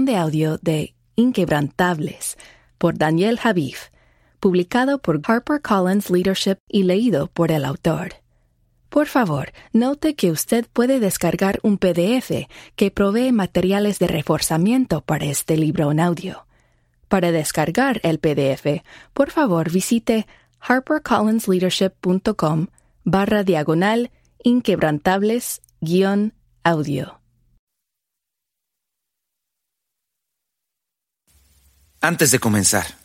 de audio de Inquebrantables por Daniel Javif, publicado por HarperCollins Leadership y leído por el autor. Por favor, note que usted puede descargar un PDF que provee materiales de reforzamiento para este libro en audio. Para descargar el PDF, por favor visite harpercollinsleadership.com barra diagonal inquebrantables guion audio. Antes de comenzar,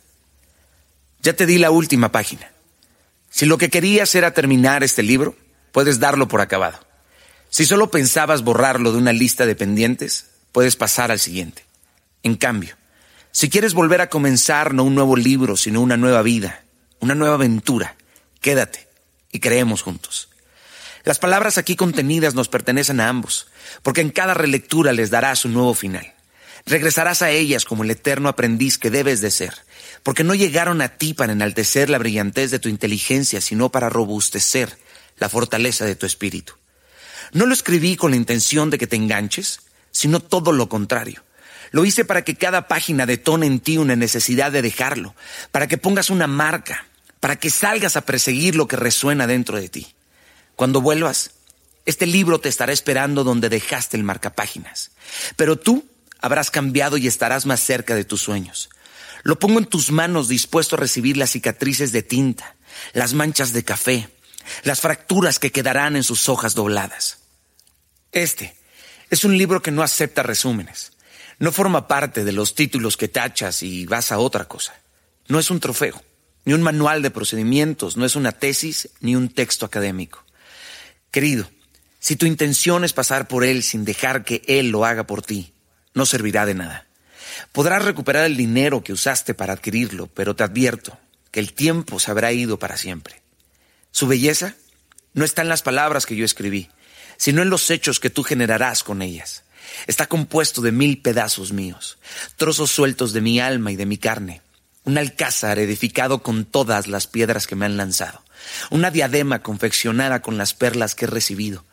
ya te di la última página. Si lo que querías era terminar este libro, puedes darlo por acabado. Si solo pensabas borrarlo de una lista de pendientes, puedes pasar al siguiente. En cambio, si quieres volver a comenzar no un nuevo libro, sino una nueva vida, una nueva aventura, quédate y creemos juntos. Las palabras aquí contenidas nos pertenecen a ambos, porque en cada relectura les darás un nuevo final. Regresarás a ellas como el eterno aprendiz que debes de ser, porque no llegaron a ti para enaltecer la brillantez de tu inteligencia, sino para robustecer la fortaleza de tu espíritu. No lo escribí con la intención de que te enganches, sino todo lo contrario. Lo hice para que cada página detone en ti una necesidad de dejarlo, para que pongas una marca, para que salgas a perseguir lo que resuena dentro de ti. Cuando vuelvas, este libro te estará esperando donde dejaste el marcapáginas. Pero tú habrás cambiado y estarás más cerca de tus sueños. Lo pongo en tus manos dispuesto a recibir las cicatrices de tinta, las manchas de café, las fracturas que quedarán en sus hojas dobladas. Este es un libro que no acepta resúmenes. No forma parte de los títulos que tachas y vas a otra cosa. No es un trofeo, ni un manual de procedimientos, no es una tesis, ni un texto académico. Querido, si tu intención es pasar por él sin dejar que él lo haga por ti, no servirá de nada. Podrás recuperar el dinero que usaste para adquirirlo, pero te advierto que el tiempo se habrá ido para siempre. Su belleza no está en las palabras que yo escribí, sino en los hechos que tú generarás con ellas. Está compuesto de mil pedazos míos, trozos sueltos de mi alma y de mi carne, un alcázar edificado con todas las piedras que me han lanzado, una diadema confeccionada con las perlas que he recibido.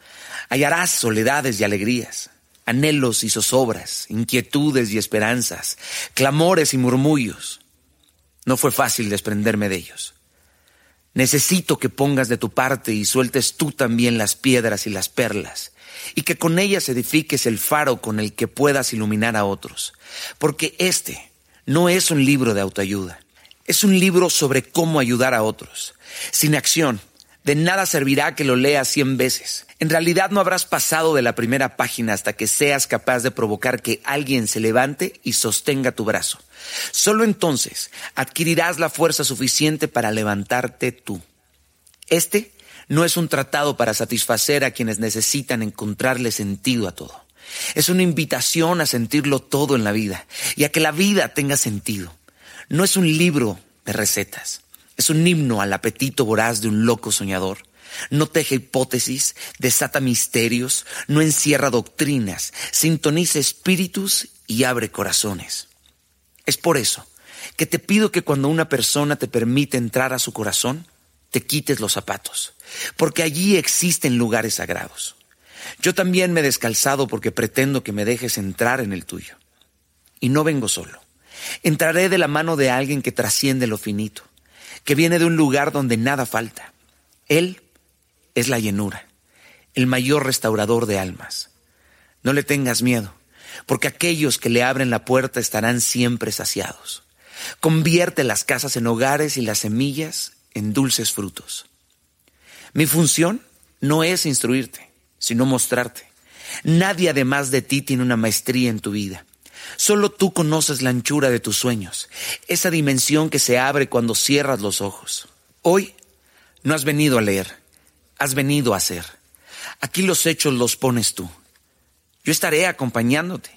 Hallarás soledades y alegrías, anhelos y zozobras, inquietudes y esperanzas, clamores y murmullos. No fue fácil desprenderme de ellos. Necesito que pongas de tu parte y sueltes tú también las piedras y las perlas, y que con ellas edifiques el faro con el que puedas iluminar a otros, porque este no es un libro de autoayuda, es un libro sobre cómo ayudar a otros. Sin acción, de nada servirá que lo leas cien veces. En realidad no habrás pasado de la primera página hasta que seas capaz de provocar que alguien se levante y sostenga tu brazo. Solo entonces adquirirás la fuerza suficiente para levantarte tú. Este no es un tratado para satisfacer a quienes necesitan encontrarle sentido a todo. Es una invitación a sentirlo todo en la vida y a que la vida tenga sentido. No es un libro de recetas. Es un himno al apetito voraz de un loco soñador no teje hipótesis, desata misterios, no encierra doctrinas, sintoniza espíritus y abre corazones. Es por eso que te pido que cuando una persona te permite entrar a su corazón, te quites los zapatos, porque allí existen lugares sagrados. Yo también me he descalzado porque pretendo que me dejes entrar en el tuyo. Y no vengo solo. Entraré de la mano de alguien que trasciende lo finito, que viene de un lugar donde nada falta. Él es la llenura, el mayor restaurador de almas. No le tengas miedo, porque aquellos que le abren la puerta estarán siempre saciados. Convierte las casas en hogares y las semillas en dulces frutos. Mi función no es instruirte, sino mostrarte. Nadie además de ti tiene una maestría en tu vida. Solo tú conoces la anchura de tus sueños, esa dimensión que se abre cuando cierras los ojos. Hoy no has venido a leer, has venido a hacer. Aquí los hechos los pones tú. Yo estaré acompañándote,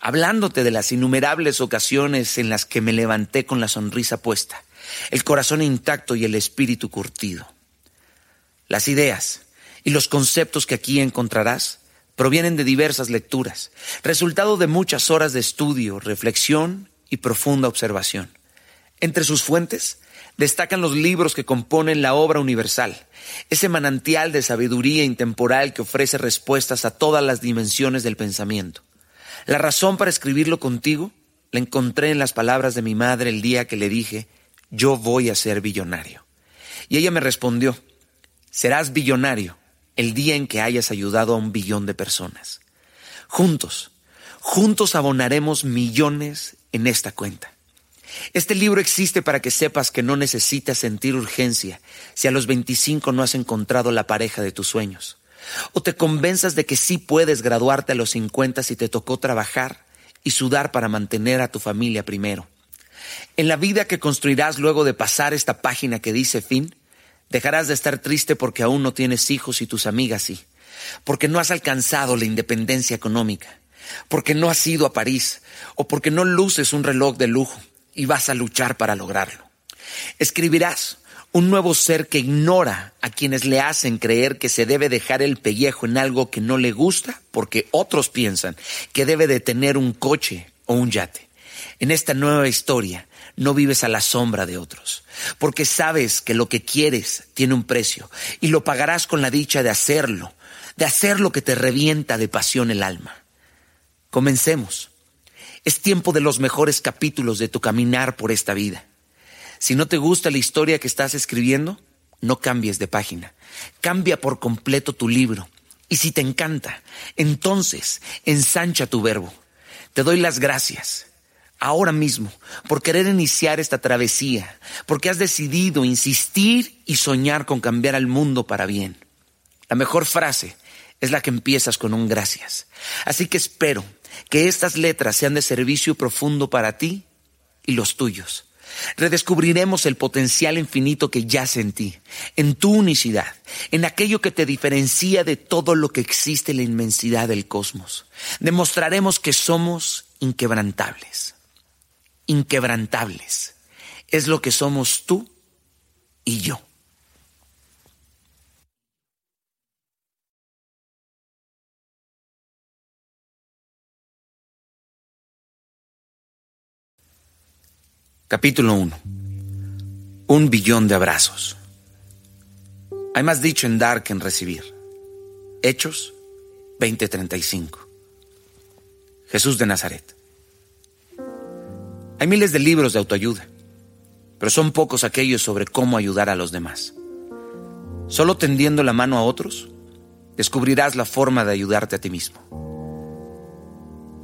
hablándote de las innumerables ocasiones en las que me levanté con la sonrisa puesta, el corazón intacto y el espíritu curtido. Las ideas y los conceptos que aquí encontrarás provienen de diversas lecturas, resultado de muchas horas de estudio, reflexión y profunda observación. Entre sus fuentes destacan los libros que componen la obra universal, ese manantial de sabiduría intemporal que ofrece respuestas a todas las dimensiones del pensamiento. La razón para escribirlo contigo la encontré en las palabras de mi madre el día que le dije, yo voy a ser billonario. Y ella me respondió, serás billonario el día en que hayas ayudado a un billón de personas. Juntos, juntos abonaremos millones en esta cuenta. Este libro existe para que sepas que no necesitas sentir urgencia si a los 25 no has encontrado la pareja de tus sueños. O te convenzas de que sí puedes graduarte a los 50 si te tocó trabajar y sudar para mantener a tu familia primero. En la vida que construirás luego de pasar esta página que dice fin, dejarás de estar triste porque aún no tienes hijos y tus amigas sí, porque no has alcanzado la independencia económica, porque no has ido a París o porque no luces un reloj de lujo y vas a luchar para lograrlo. Escribirás un nuevo ser que ignora a quienes le hacen creer que se debe dejar el pellejo en algo que no le gusta porque otros piensan que debe de tener un coche o un yate. En esta nueva historia no vives a la sombra de otros, porque sabes que lo que quieres tiene un precio y lo pagarás con la dicha de hacerlo, de hacer lo que te revienta de pasión el alma. Comencemos. Es tiempo de los mejores capítulos de tu caminar por esta vida. Si no te gusta la historia que estás escribiendo, no cambies de página. Cambia por completo tu libro. Y si te encanta, entonces ensancha tu verbo. Te doy las gracias ahora mismo por querer iniciar esta travesía, porque has decidido insistir y soñar con cambiar al mundo para bien. La mejor frase es la que empiezas con un gracias. Así que espero que estas letras sean de servicio profundo para ti y los tuyos. Redescubriremos el potencial infinito que yace en ti, en tu unicidad, en aquello que te diferencia de todo lo que existe en la inmensidad del cosmos. Demostraremos que somos inquebrantables. Inquebrantables. Es lo que somos tú y yo. Capítulo 1. Un billón de abrazos. Hay más dicho en dar que en recibir. Hechos 20:35. Jesús de Nazaret. Hay miles de libros de autoayuda, pero son pocos aquellos sobre cómo ayudar a los demás. Solo tendiendo la mano a otros, descubrirás la forma de ayudarte a ti mismo.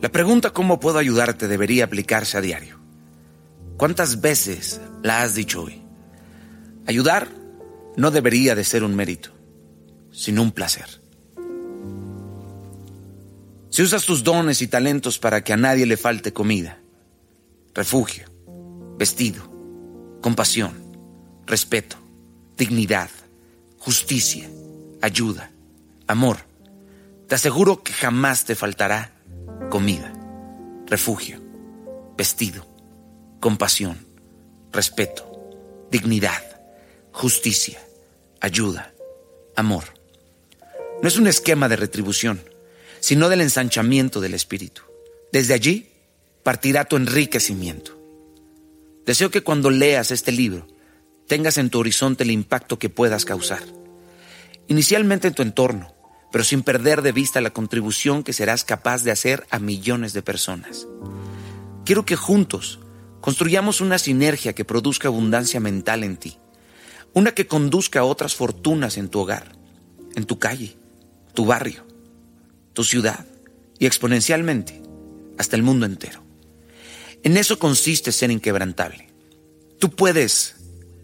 La pregunta cómo puedo ayudarte debería aplicarse a diario. ¿Cuántas veces la has dicho hoy? Ayudar no debería de ser un mérito, sino un placer. Si usas tus dones y talentos para que a nadie le falte comida, refugio, vestido, compasión, respeto, dignidad, justicia, ayuda, amor, te aseguro que jamás te faltará comida, refugio, vestido, compasión, respeto, dignidad, justicia, ayuda, amor. No es un esquema de retribución, sino del ensanchamiento del espíritu. Desde allí partirá tu enriquecimiento. Deseo que cuando leas este libro tengas en tu horizonte el impacto que puedas causar. Inicialmente en tu entorno, pero sin perder de vista la contribución que serás capaz de hacer a millones de personas. Quiero que juntos Construyamos una sinergia que produzca abundancia mental en ti, una que conduzca a otras fortunas en tu hogar, en tu calle, tu barrio, tu ciudad y exponencialmente hasta el mundo entero. En eso consiste ser inquebrantable. Tú puedes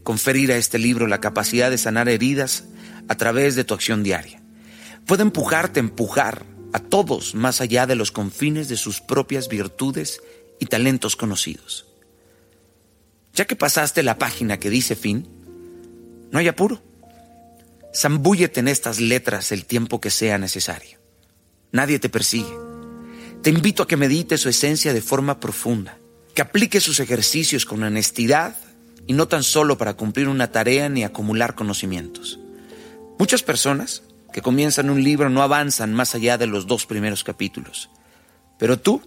conferir a este libro la capacidad de sanar heridas a través de tu acción diaria. Puede empujarte a empujar a todos más allá de los confines de sus propias virtudes y talentos conocidos. Ya que pasaste la página que dice fin, no hay apuro. Zambúllete en estas letras el tiempo que sea necesario. Nadie te persigue. Te invito a que medites su esencia de forma profunda, que apliques sus ejercicios con honestidad y no tan solo para cumplir una tarea ni acumular conocimientos. Muchas personas que comienzan un libro no avanzan más allá de los dos primeros capítulos, pero tú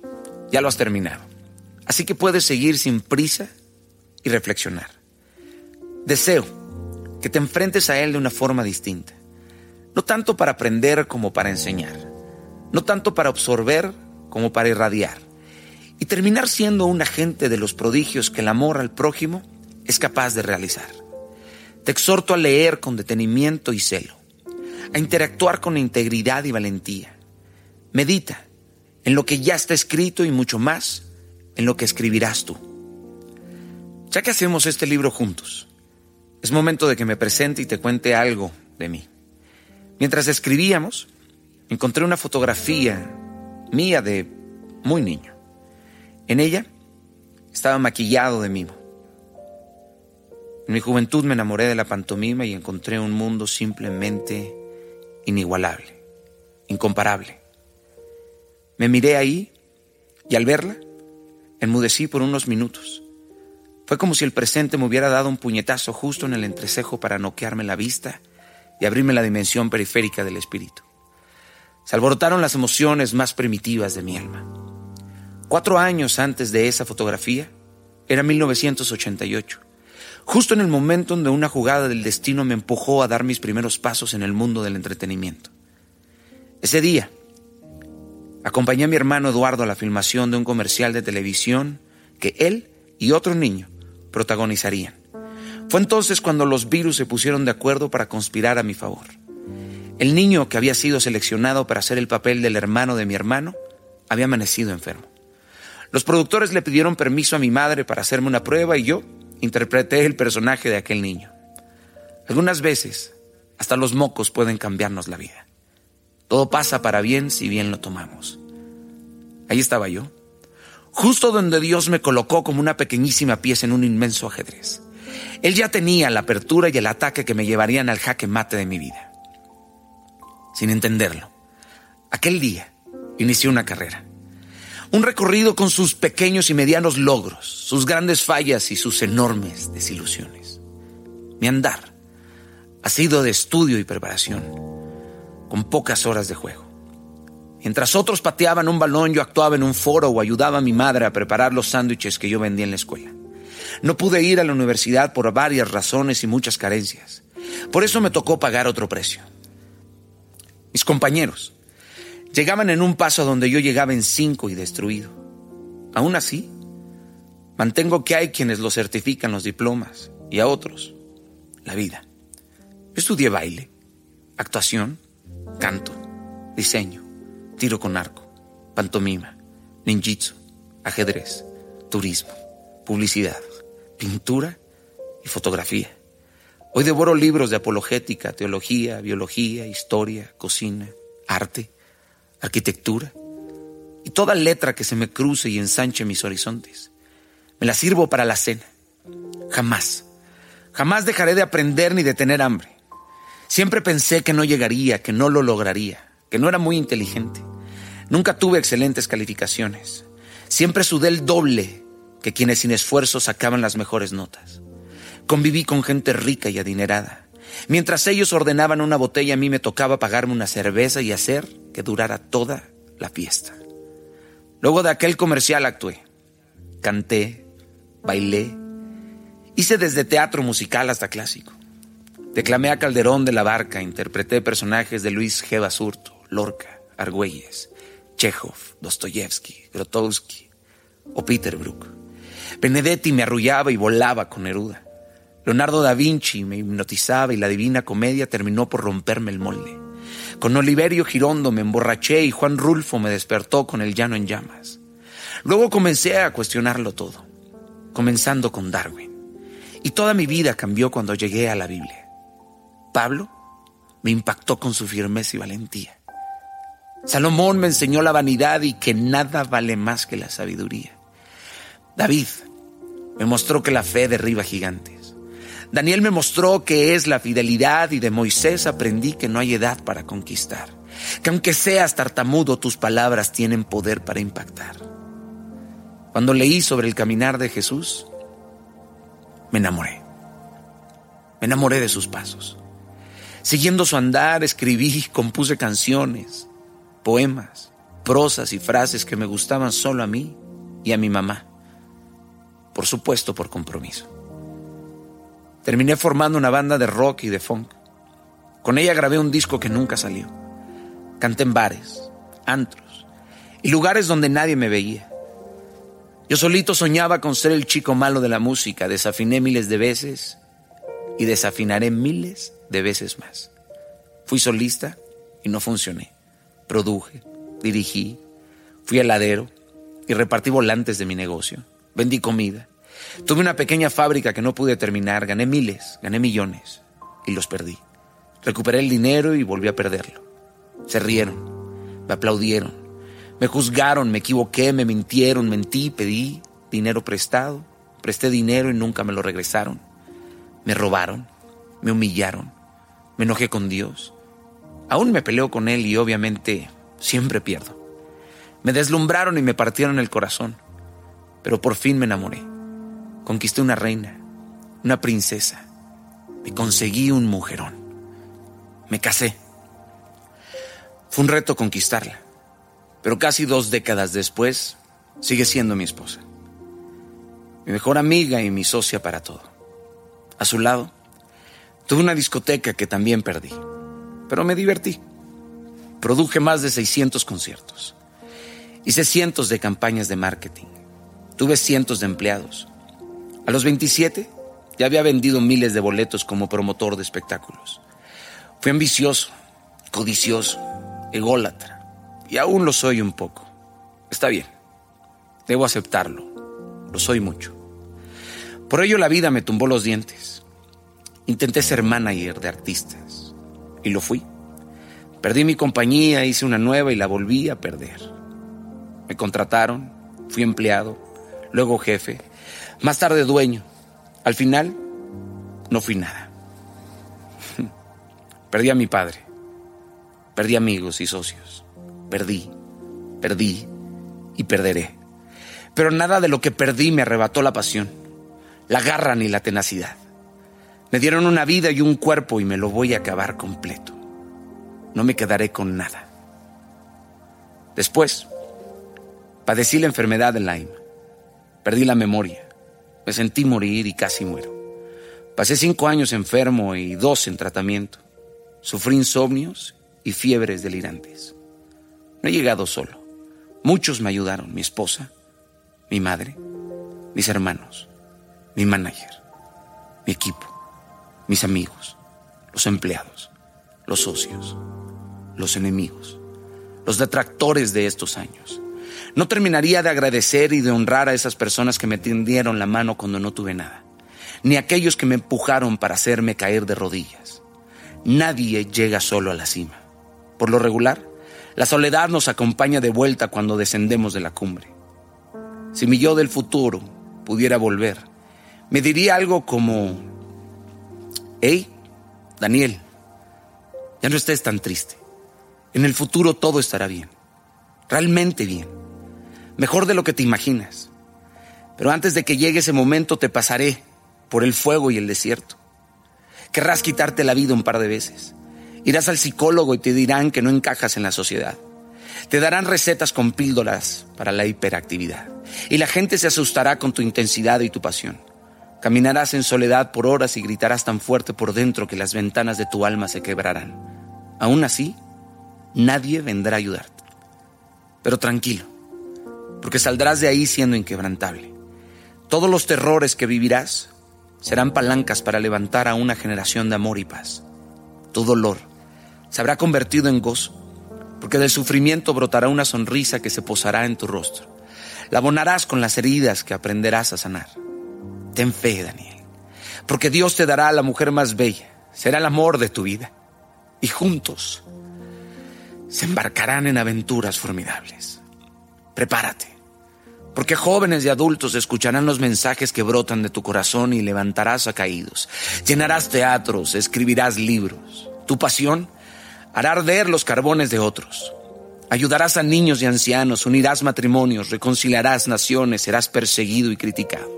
ya lo has terminado. Así que puedes seguir sin prisa y reflexionar. Deseo que te enfrentes a Él de una forma distinta, no tanto para aprender como para enseñar, no tanto para absorber como para irradiar y terminar siendo un agente de los prodigios que el amor al prójimo es capaz de realizar. Te exhorto a leer con detenimiento y celo, a interactuar con integridad y valentía. Medita en lo que ya está escrito y mucho más en lo que escribirás tú. Ya que hacemos este libro juntos, es momento de que me presente y te cuente algo de mí. Mientras escribíamos, encontré una fotografía mía de muy niño. En ella estaba maquillado de mimo. En mi juventud me enamoré de la pantomima y encontré un mundo simplemente inigualable, incomparable. Me miré ahí y al verla, enmudecí por unos minutos. Fue como si el presente me hubiera dado un puñetazo justo en el entrecejo para noquearme la vista y abrirme la dimensión periférica del espíritu. Se alborotaron las emociones más primitivas de mi alma. Cuatro años antes de esa fotografía, era 1988, justo en el momento donde una jugada del destino me empujó a dar mis primeros pasos en el mundo del entretenimiento. Ese día, acompañé a mi hermano Eduardo a la filmación de un comercial de televisión que él y otro niño protagonizarían. Fue entonces cuando los virus se pusieron de acuerdo para conspirar a mi favor. El niño que había sido seleccionado para hacer el papel del hermano de mi hermano había amanecido enfermo. Los productores le pidieron permiso a mi madre para hacerme una prueba y yo interpreté el personaje de aquel niño. Algunas veces, hasta los mocos pueden cambiarnos la vida. Todo pasa para bien si bien lo tomamos. Ahí estaba yo, justo donde Dios me colocó como una pequeñísima pieza en un inmenso ajedrez. Él ya tenía la apertura y el ataque que me llevarían al jaque mate de mi vida. Sin entenderlo, aquel día inicié una carrera. Un recorrido con sus pequeños y medianos logros, sus grandes fallas y sus enormes desilusiones. Mi andar ha sido de estudio y preparación, con pocas horas de juego. Mientras otros pateaban un balón, yo actuaba en un foro o ayudaba a mi madre a preparar los sándwiches que yo vendía en la escuela. No pude ir a la universidad por varias razones y muchas carencias. Por eso me tocó pagar otro precio. Mis compañeros llegaban en un paso donde yo llegaba en cinco y destruido. Aún así, mantengo que hay quienes lo certifican los diplomas y a otros la vida. Estudié baile, actuación, canto, diseño, tiro con arco, pantomima, ninjitsu, ajedrez, turismo, publicidad, pintura y fotografía. Hoy devoro libros de apologética, teología, biología, historia, cocina, arte, arquitectura y toda letra que se me cruce y ensanche mis horizontes. Me la sirvo para la cena. Jamás, jamás dejaré de aprender ni de tener hambre. Siempre pensé que no llegaría, que no lo lograría, que no era muy inteligente. Nunca tuve excelentes calificaciones. Siempre sudé el doble que quienes sin esfuerzo sacaban las mejores notas. Conviví con gente rica y adinerada. Mientras ellos ordenaban una botella, a mí me tocaba pagarme una cerveza y hacer que durara toda la fiesta. Luego de aquel comercial actué, canté, bailé, hice desde teatro musical hasta clásico. Declamé a Calderón de la Barca, interpreté personajes de Luis G. Basurto, Lorca, Argüelles, Chekhov, Dostoyevsky, Grotowski o Peter Brook. Benedetti me arrullaba y volaba con Neruda. Leonardo da Vinci me hipnotizaba y la divina comedia terminó por romperme el molde. Con Oliverio Girondo me emborraché y Juan Rulfo me despertó con el llano en llamas. Luego comencé a cuestionarlo todo, comenzando con Darwin. Y toda mi vida cambió cuando llegué a la Biblia. Pablo me impactó con su firmeza y valentía. Salomón me enseñó la vanidad y que nada vale más que la sabiduría. David me mostró que la fe derriba gigantes. Daniel me mostró que es la fidelidad y de Moisés aprendí que no hay edad para conquistar. Que aunque seas tartamudo, tus palabras tienen poder para impactar. Cuando leí sobre el caminar de Jesús, me enamoré. Me enamoré de sus pasos. Siguiendo su andar, escribí, compuse canciones, poemas, prosas y frases que me gustaban solo a mí y a mi mamá. Por supuesto, por compromiso. Terminé formando una banda de rock y de funk. Con ella grabé un disco que nunca salió. Canté en bares, antros, y lugares donde nadie me veía. Yo solito soñaba con ser el chico malo de la música, desafiné miles de veces y desafinaré miles de veces más. Fui solista y no funcioné. Produje, dirigí, fui heladero y repartí volantes de mi negocio. Vendí comida. Tuve una pequeña fábrica que no pude terminar, gané miles, gané millones y los perdí. Recuperé el dinero y volví a perderlo. Se rieron, me aplaudieron, me juzgaron, me equivoqué, me mintieron, mentí, pedí dinero prestado, presté dinero y nunca me lo regresaron. Me robaron, me humillaron, me enojé con Dios. Aún me peleo con Él y obviamente siempre pierdo. Me deslumbraron y me partieron el corazón, pero por fin me enamoré. Conquisté una reina, una princesa, me conseguí un mujerón. Me casé. Fue un reto conquistarla, pero casi dos décadas después sigue siendo mi esposa. Mi mejor amiga y mi socia para todo. A su lado, tuve una discoteca que también perdí, pero me divertí. Produje más de 600 conciertos. Hice cientos de campañas de marketing. Tuve cientos de empleados. A los 27 ya había vendido miles de boletos como promotor de espectáculos. Fui ambicioso, codicioso, ególatra, y aún lo soy un poco. Está bien, debo aceptarlo, lo soy mucho. Por ello la vida me tumbó los dientes. Intenté ser manager de artistas, y lo fui. Perdí mi compañía, hice una nueva y la volví a perder. Me contrataron, fui empleado, luego jefe, más tarde dueño, al final, no fui nada. Perdí a mi padre. Perdí amigos y socios. Perdí, perdí y perderé. Pero nada de lo que perdí me arrebató la pasión, la garra ni la tenacidad. Me dieron una vida y un cuerpo y me lo voy a acabar completo. No me quedaré con nada. Después, padecí la enfermedad de Lyme. Perdí la memoria. Me sentí morir y casi muero. Pasé cinco años enfermo y dos en tratamiento. Sufrí insomnios y fiebres delirantes. No he llegado solo. Muchos me ayudaron, mi esposa, mi madre, mis hermanos, mi manager, mi equipo, mis amigos, los empleados, los socios, los enemigos, los detractores de estos años no terminaría de agradecer y de honrar a esas personas que me tendieron la mano cuando no tuve nada, ni aquellos que me empujaron para hacerme caer de rodillas. Nadie llega solo a la cima. Por lo regular, la soledad nos acompaña de vuelta cuando descendemos de la cumbre. Si mi yo del futuro pudiera volver, me diría algo como, hey, Daniel, ya no estés tan triste. En el futuro todo estará bien, realmente bien mejor de lo que te imaginas. Pero antes de que llegue ese momento te pasaré por el fuego y el desierto. Querrás quitarte la vida un par de veces. Irás al psicólogo y te dirán que no encajas en la sociedad. Te darán recetas con píldoras para la hiperactividad. Y la gente se asustará con tu intensidad y tu pasión. Caminarás en soledad por horas y gritarás tan fuerte por dentro que las ventanas de tu alma se quebrarán. Aún así, nadie vendrá a ayudarte. Pero tranquilo, porque saldrás de ahí siendo inquebrantable. Todos los terrores que vivirás serán palancas para levantar a una generación de amor y paz. Tu dolor se habrá convertido en gozo, porque del sufrimiento brotará una sonrisa que se posará en tu rostro. La abonarás con las heridas que aprenderás a sanar. Ten fe, Daniel, porque Dios te dará a la mujer más bella, será el amor de tu vida, y juntos se embarcarán en aventuras formidables. Prepárate, porque jóvenes y adultos escucharán los mensajes que brotan de tu corazón y levantarás a caídos. Llenarás teatros, escribirás libros. Tu pasión hará arder los carbones de otros. Ayudarás a niños y ancianos, unirás matrimonios, reconciliarás naciones, serás perseguido y criticado.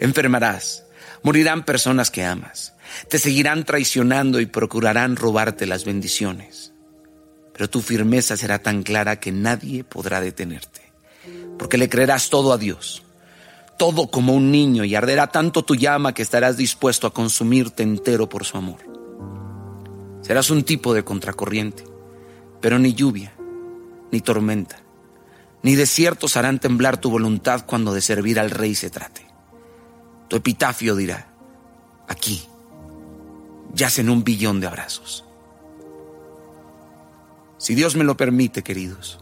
Enfermarás, morirán personas que amas, te seguirán traicionando y procurarán robarte las bendiciones. Pero tu firmeza será tan clara que nadie podrá detenerte porque le creerás todo a Dios, todo como un niño, y arderá tanto tu llama que estarás dispuesto a consumirte entero por su amor. Serás un tipo de contracorriente, pero ni lluvia, ni tormenta, ni desiertos harán temblar tu voluntad cuando de servir al rey se trate. Tu epitafio dirá, aquí, yacen un billón de abrazos. Si Dios me lo permite, queridos,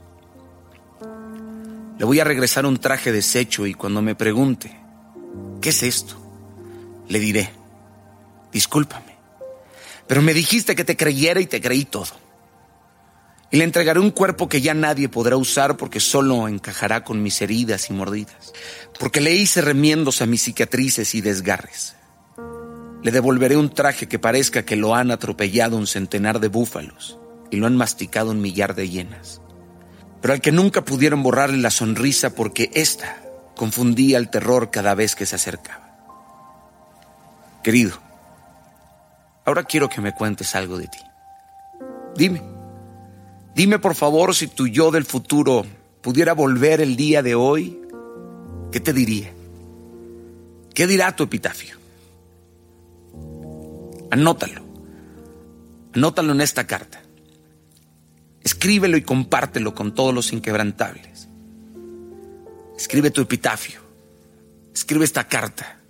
le voy a regresar un traje deshecho y cuando me pregunte, ¿qué es esto? Le diré, discúlpame, pero me dijiste que te creyera y te creí todo. Y le entregaré un cuerpo que ya nadie podrá usar porque solo encajará con mis heridas y mordidas, porque le hice remiendos a mis cicatrices y desgarres. Le devolveré un traje que parezca que lo han atropellado un centenar de búfalos y lo han masticado un millar de hienas pero al que nunca pudieron borrarle la sonrisa porque ésta confundía el terror cada vez que se acercaba. Querido, ahora quiero que me cuentes algo de ti. Dime, dime por favor si tu yo del futuro pudiera volver el día de hoy, ¿qué te diría? ¿Qué dirá tu epitafio? Anótalo, anótalo en esta carta. Escríbelo y compártelo con todos los inquebrantables. Escribe tu epitafio. Escribe esta carta.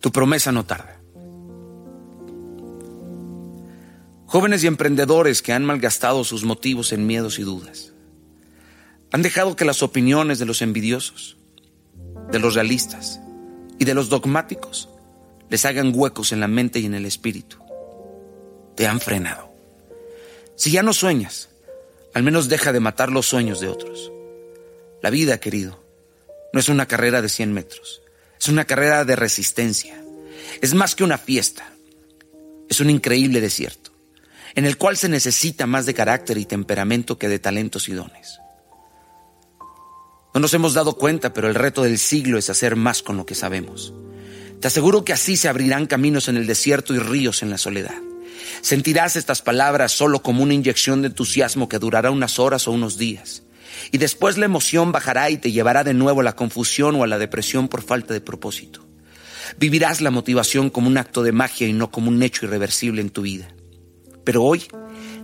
Tu promesa no tarda. Jóvenes y emprendedores que han malgastado sus motivos en miedos y dudas. Han dejado que las opiniones de los envidiosos, de los realistas y de los dogmáticos les hagan huecos en la mente y en el espíritu. Te han frenado. Si ya no sueñas, al menos deja de matar los sueños de otros. La vida, querido, no es una carrera de 100 metros, es una carrera de resistencia. Es más que una fiesta, es un increíble desierto, en el cual se necesita más de carácter y temperamento que de talentos y dones. No nos hemos dado cuenta, pero el reto del siglo es hacer más con lo que sabemos. Te aseguro que así se abrirán caminos en el desierto y ríos en la soledad. Sentirás estas palabras solo como una inyección de entusiasmo que durará unas horas o unos días. Y después la emoción bajará y te llevará de nuevo a la confusión o a la depresión por falta de propósito. Vivirás la motivación como un acto de magia y no como un hecho irreversible en tu vida. Pero hoy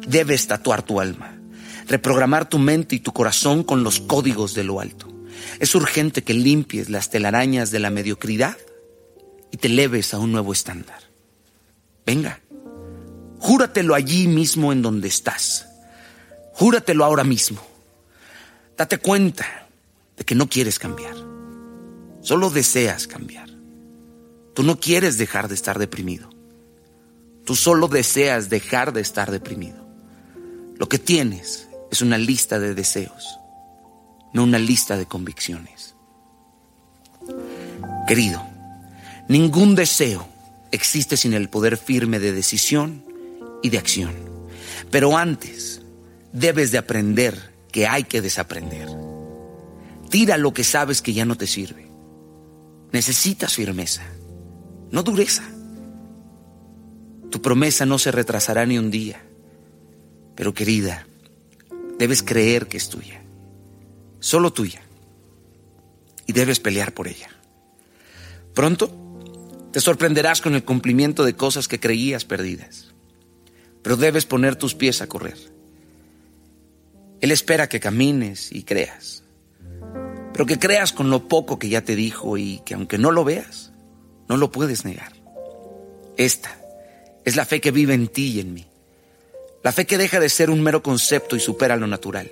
debes tatuar tu alma, reprogramar tu mente y tu corazón con los códigos de lo alto. Es urgente que limpies las telarañas de la mediocridad y te leves a un nuevo estándar. Venga, júratelo allí mismo en donde estás. Júratelo ahora mismo. Date cuenta de que no quieres cambiar. Solo deseas cambiar. Tú no quieres dejar de estar deprimido. Tú solo deseas dejar de estar deprimido. Lo que tienes es una lista de deseos, no una lista de convicciones. Querido, Ningún deseo existe sin el poder firme de decisión y de acción. Pero antes debes de aprender que hay que desaprender. Tira lo que sabes que ya no te sirve. Necesitas firmeza, no dureza. Tu promesa no se retrasará ni un día. Pero querida, debes creer que es tuya, solo tuya. Y debes pelear por ella. Pronto te sorprenderás con el cumplimiento de cosas que creías perdidas. Pero debes poner tus pies a correr. Él espera que camines y creas. Pero que creas con lo poco que ya te dijo y que aunque no lo veas, no lo puedes negar. Esta es la fe que vive en ti y en mí. La fe que deja de ser un mero concepto y supera lo natural.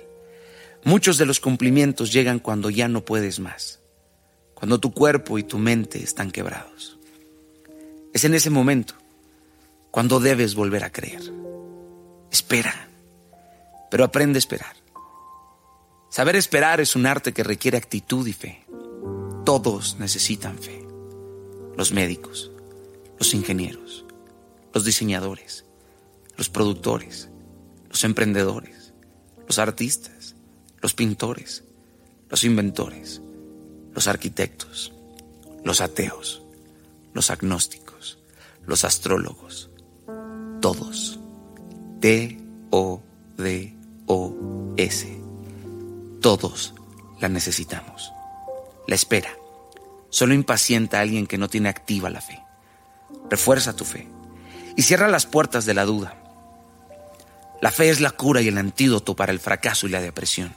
Muchos de los cumplimientos llegan cuando ya no puedes más, cuando tu cuerpo y tu mente están quebrados. Es en ese momento cuando debes volver a creer. Espera, pero aprende a esperar. Saber esperar es un arte que requiere actitud y fe. Todos necesitan fe. Los médicos, los ingenieros, los diseñadores, los productores, los emprendedores, los artistas, los pintores, los inventores, los arquitectos, los ateos, los agnósticos los astrólogos, todos. T-O-D-O-S. Todos la necesitamos. La espera. Solo impacienta a alguien que no tiene activa la fe. Refuerza tu fe y cierra las puertas de la duda. La fe es la cura y el antídoto para el fracaso y la depresión.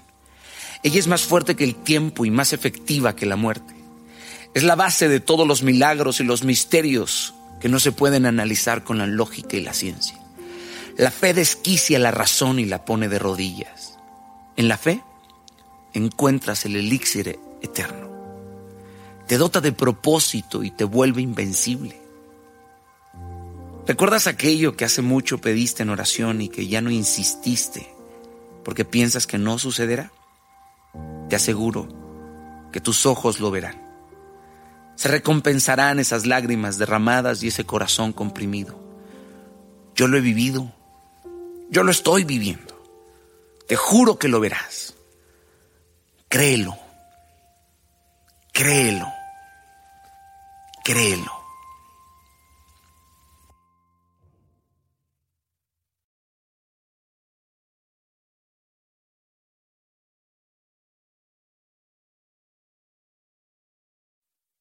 Ella es más fuerte que el tiempo y más efectiva que la muerte. Es la base de todos los milagros y los misterios que no se pueden analizar con la lógica y la ciencia. La fe desquicia la razón y la pone de rodillas. En la fe encuentras el elixir eterno. Te dota de propósito y te vuelve invencible. ¿Recuerdas aquello que hace mucho pediste en oración y que ya no insististe porque piensas que no sucederá? Te aseguro que tus ojos lo verán. Se recompensarán esas lágrimas derramadas y ese corazón comprimido. Yo lo he vivido. Yo lo estoy viviendo. Te juro que lo verás. Créelo. Créelo. Créelo.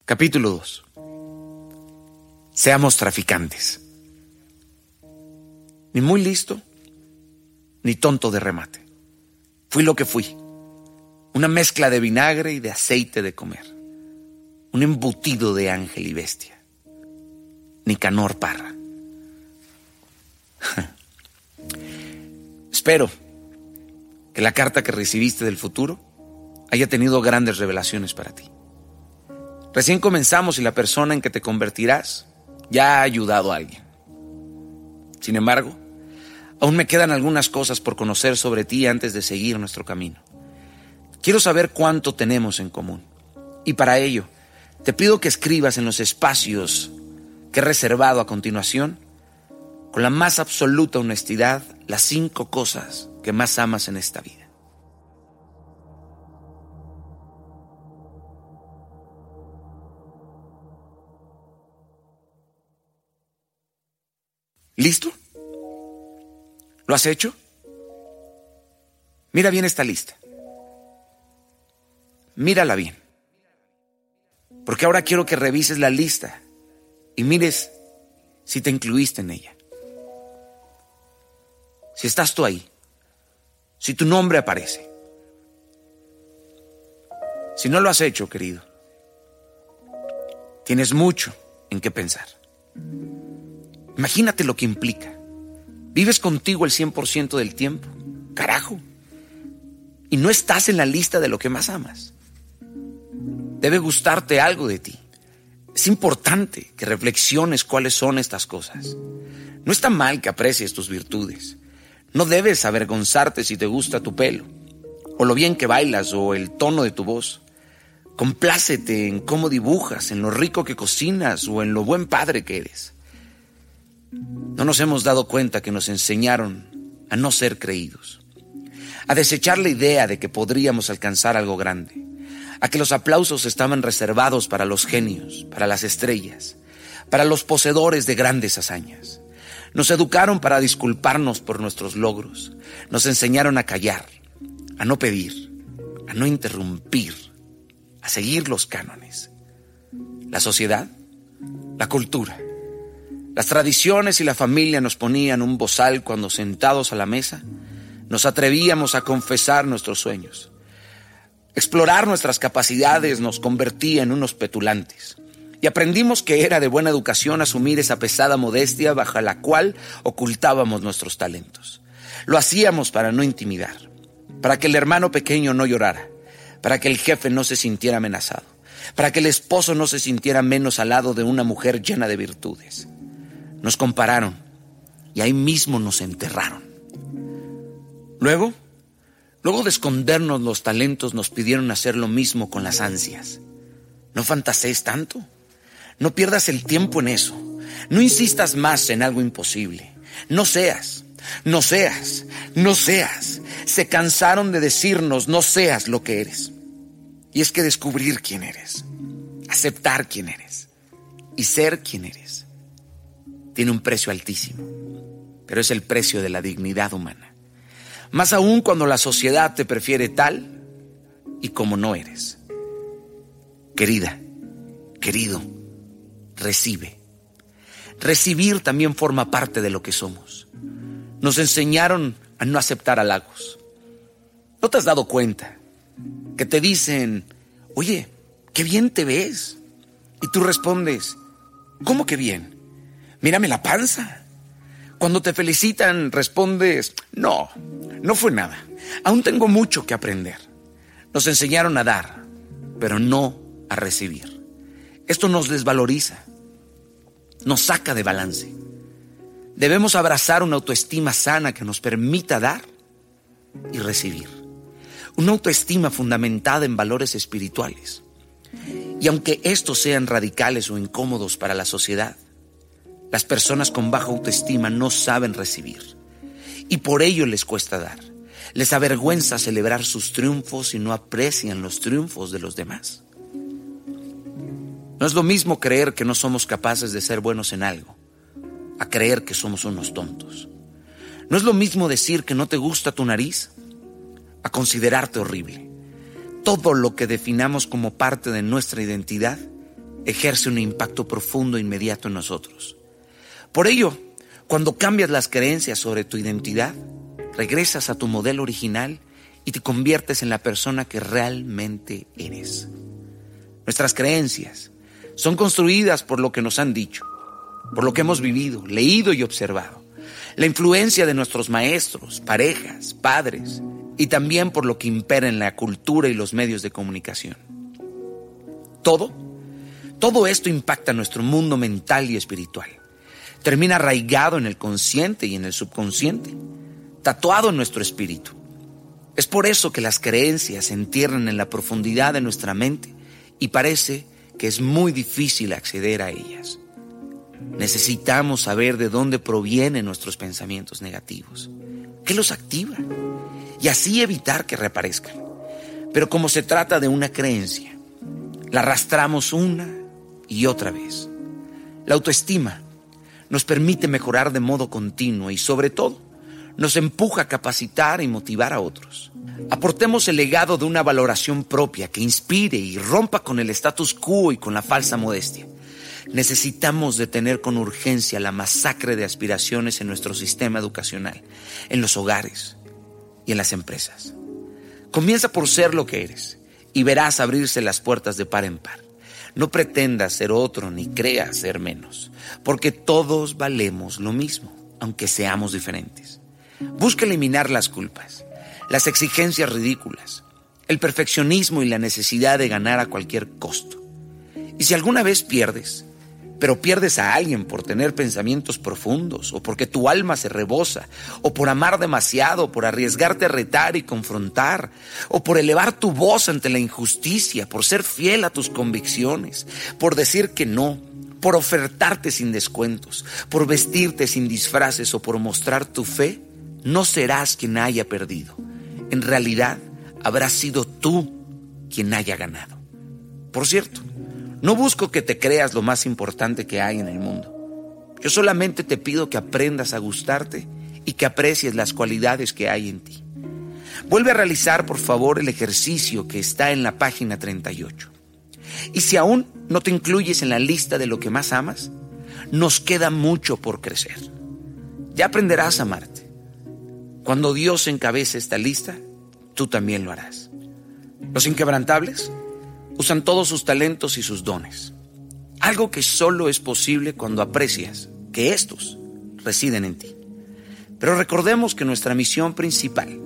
Capítulo 2. Seamos traficantes. Ni muy listo, ni tonto de remate. Fui lo que fui. Una mezcla de vinagre y de aceite de comer. Un embutido de ángel y bestia. Nicanor Parra. Espero que la carta que recibiste del futuro haya tenido grandes revelaciones para ti. Recién comenzamos y la persona en que te convertirás ya ha ayudado a alguien. Sin embargo, aún me quedan algunas cosas por conocer sobre ti antes de seguir nuestro camino. Quiero saber cuánto tenemos en común. Y para ello, te pido que escribas en los espacios que he reservado a continuación, con la más absoluta honestidad, las cinco cosas que más amas en esta vida. ¿Listo? ¿Lo has hecho? Mira bien esta lista. Mírala bien. Porque ahora quiero que revises la lista y mires si te incluiste en ella. Si estás tú ahí. Si tu nombre aparece. Si no lo has hecho, querido, tienes mucho en qué pensar. Imagínate lo que implica. Vives contigo el 100% del tiempo. Carajo. Y no estás en la lista de lo que más amas. Debe gustarte algo de ti. Es importante que reflexiones cuáles son estas cosas. No está mal que aprecies tus virtudes. No debes avergonzarte si te gusta tu pelo, o lo bien que bailas, o el tono de tu voz. Complácete en cómo dibujas, en lo rico que cocinas, o en lo buen padre que eres. No nos hemos dado cuenta que nos enseñaron a no ser creídos, a desechar la idea de que podríamos alcanzar algo grande, a que los aplausos estaban reservados para los genios, para las estrellas, para los poseedores de grandes hazañas. Nos educaron para disculparnos por nuestros logros, nos enseñaron a callar, a no pedir, a no interrumpir, a seguir los cánones. La sociedad, la cultura, las tradiciones y la familia nos ponían un bozal cuando sentados a la mesa nos atrevíamos a confesar nuestros sueños. Explorar nuestras capacidades nos convertía en unos petulantes. Y aprendimos que era de buena educación asumir esa pesada modestia bajo la cual ocultábamos nuestros talentos. Lo hacíamos para no intimidar, para que el hermano pequeño no llorara, para que el jefe no se sintiera amenazado, para que el esposo no se sintiera menos al lado de una mujer llena de virtudes. Nos compararon y ahí mismo nos enterraron. Luego, luego de escondernos los talentos, nos pidieron hacer lo mismo con las ansias. No fantasees tanto. No pierdas el tiempo en eso. No insistas más en algo imposible. No seas, no seas, no seas. Se cansaron de decirnos no seas lo que eres. Y es que descubrir quién eres, aceptar quién eres y ser quién eres tiene un precio altísimo, pero es el precio de la dignidad humana. Más aún cuando la sociedad te prefiere tal y como no eres. Querida, querido, recibe. Recibir también forma parte de lo que somos. Nos enseñaron a no aceptar halagos. ¿No te has dado cuenta que te dicen, oye, qué bien te ves? Y tú respondes, ¿cómo que bien? Mírame la panza. Cuando te felicitan, respondes, no, no fue nada. Aún tengo mucho que aprender. Nos enseñaron a dar, pero no a recibir. Esto nos desvaloriza, nos saca de balance. Debemos abrazar una autoestima sana que nos permita dar y recibir. Una autoestima fundamentada en valores espirituales. Y aunque estos sean radicales o incómodos para la sociedad, las personas con baja autoestima no saben recibir y por ello les cuesta dar. Les avergüenza celebrar sus triunfos y no aprecian los triunfos de los demás. No es lo mismo creer que no somos capaces de ser buenos en algo, a creer que somos unos tontos. No es lo mismo decir que no te gusta tu nariz, a considerarte horrible. Todo lo que definamos como parte de nuestra identidad ejerce un impacto profundo e inmediato en nosotros. Por ello, cuando cambias las creencias sobre tu identidad, regresas a tu modelo original y te conviertes en la persona que realmente eres. Nuestras creencias son construidas por lo que nos han dicho, por lo que hemos vivido, leído y observado, la influencia de nuestros maestros, parejas, padres y también por lo que impera en la cultura y los medios de comunicación. Todo, todo esto impacta nuestro mundo mental y espiritual termina arraigado en el consciente y en el subconsciente, tatuado en nuestro espíritu. Es por eso que las creencias se entierran en la profundidad de nuestra mente y parece que es muy difícil acceder a ellas. Necesitamos saber de dónde provienen nuestros pensamientos negativos, qué los activa y así evitar que reaparezcan. Pero como se trata de una creencia, la arrastramos una y otra vez. La autoestima nos permite mejorar de modo continuo y sobre todo nos empuja a capacitar y motivar a otros. Aportemos el legado de una valoración propia que inspire y rompa con el status quo y con la falsa modestia. Necesitamos detener con urgencia la masacre de aspiraciones en nuestro sistema educacional, en los hogares y en las empresas. Comienza por ser lo que eres y verás abrirse las puertas de par en par. No pretendas ser otro ni creas ser menos, porque todos valemos lo mismo, aunque seamos diferentes. Busca eliminar las culpas, las exigencias ridículas, el perfeccionismo y la necesidad de ganar a cualquier costo. Y si alguna vez pierdes, pero pierdes a alguien por tener pensamientos profundos, o porque tu alma se rebosa, o por amar demasiado, por arriesgarte a retar y confrontar, o por elevar tu voz ante la injusticia, por ser fiel a tus convicciones, por decir que no, por ofertarte sin descuentos, por vestirte sin disfraces o por mostrar tu fe, no serás quien haya perdido. En realidad, habrás sido tú quien haya ganado. Por cierto, no busco que te creas lo más importante que hay en el mundo. Yo solamente te pido que aprendas a gustarte y que aprecies las cualidades que hay en ti. Vuelve a realizar, por favor, el ejercicio que está en la página 38. Y si aún no te incluyes en la lista de lo que más amas, nos queda mucho por crecer. Ya aprenderás a amarte. Cuando Dios encabece esta lista, tú también lo harás. Los inquebrantables usan todos sus talentos y sus dones. Algo que solo es posible cuando aprecias que estos residen en ti. Pero recordemos que nuestra misión principal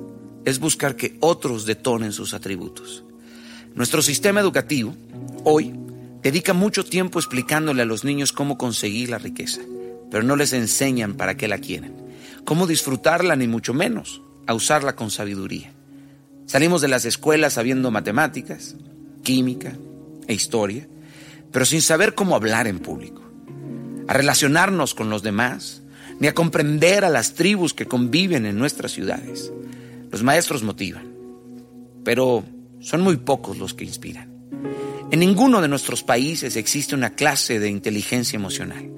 es buscar que otros detonen sus atributos. Nuestro sistema educativo hoy dedica mucho tiempo explicándole a los niños cómo conseguir la riqueza, pero no les enseñan para qué la quieren, cómo disfrutarla ni mucho menos a usarla con sabiduría. Salimos de las escuelas sabiendo matemáticas, química e historia, pero sin saber cómo hablar en público, a relacionarnos con los demás, ni a comprender a las tribus que conviven en nuestras ciudades. Los maestros motivan, pero son muy pocos los que inspiran. En ninguno de nuestros países existe una clase de inteligencia emocional.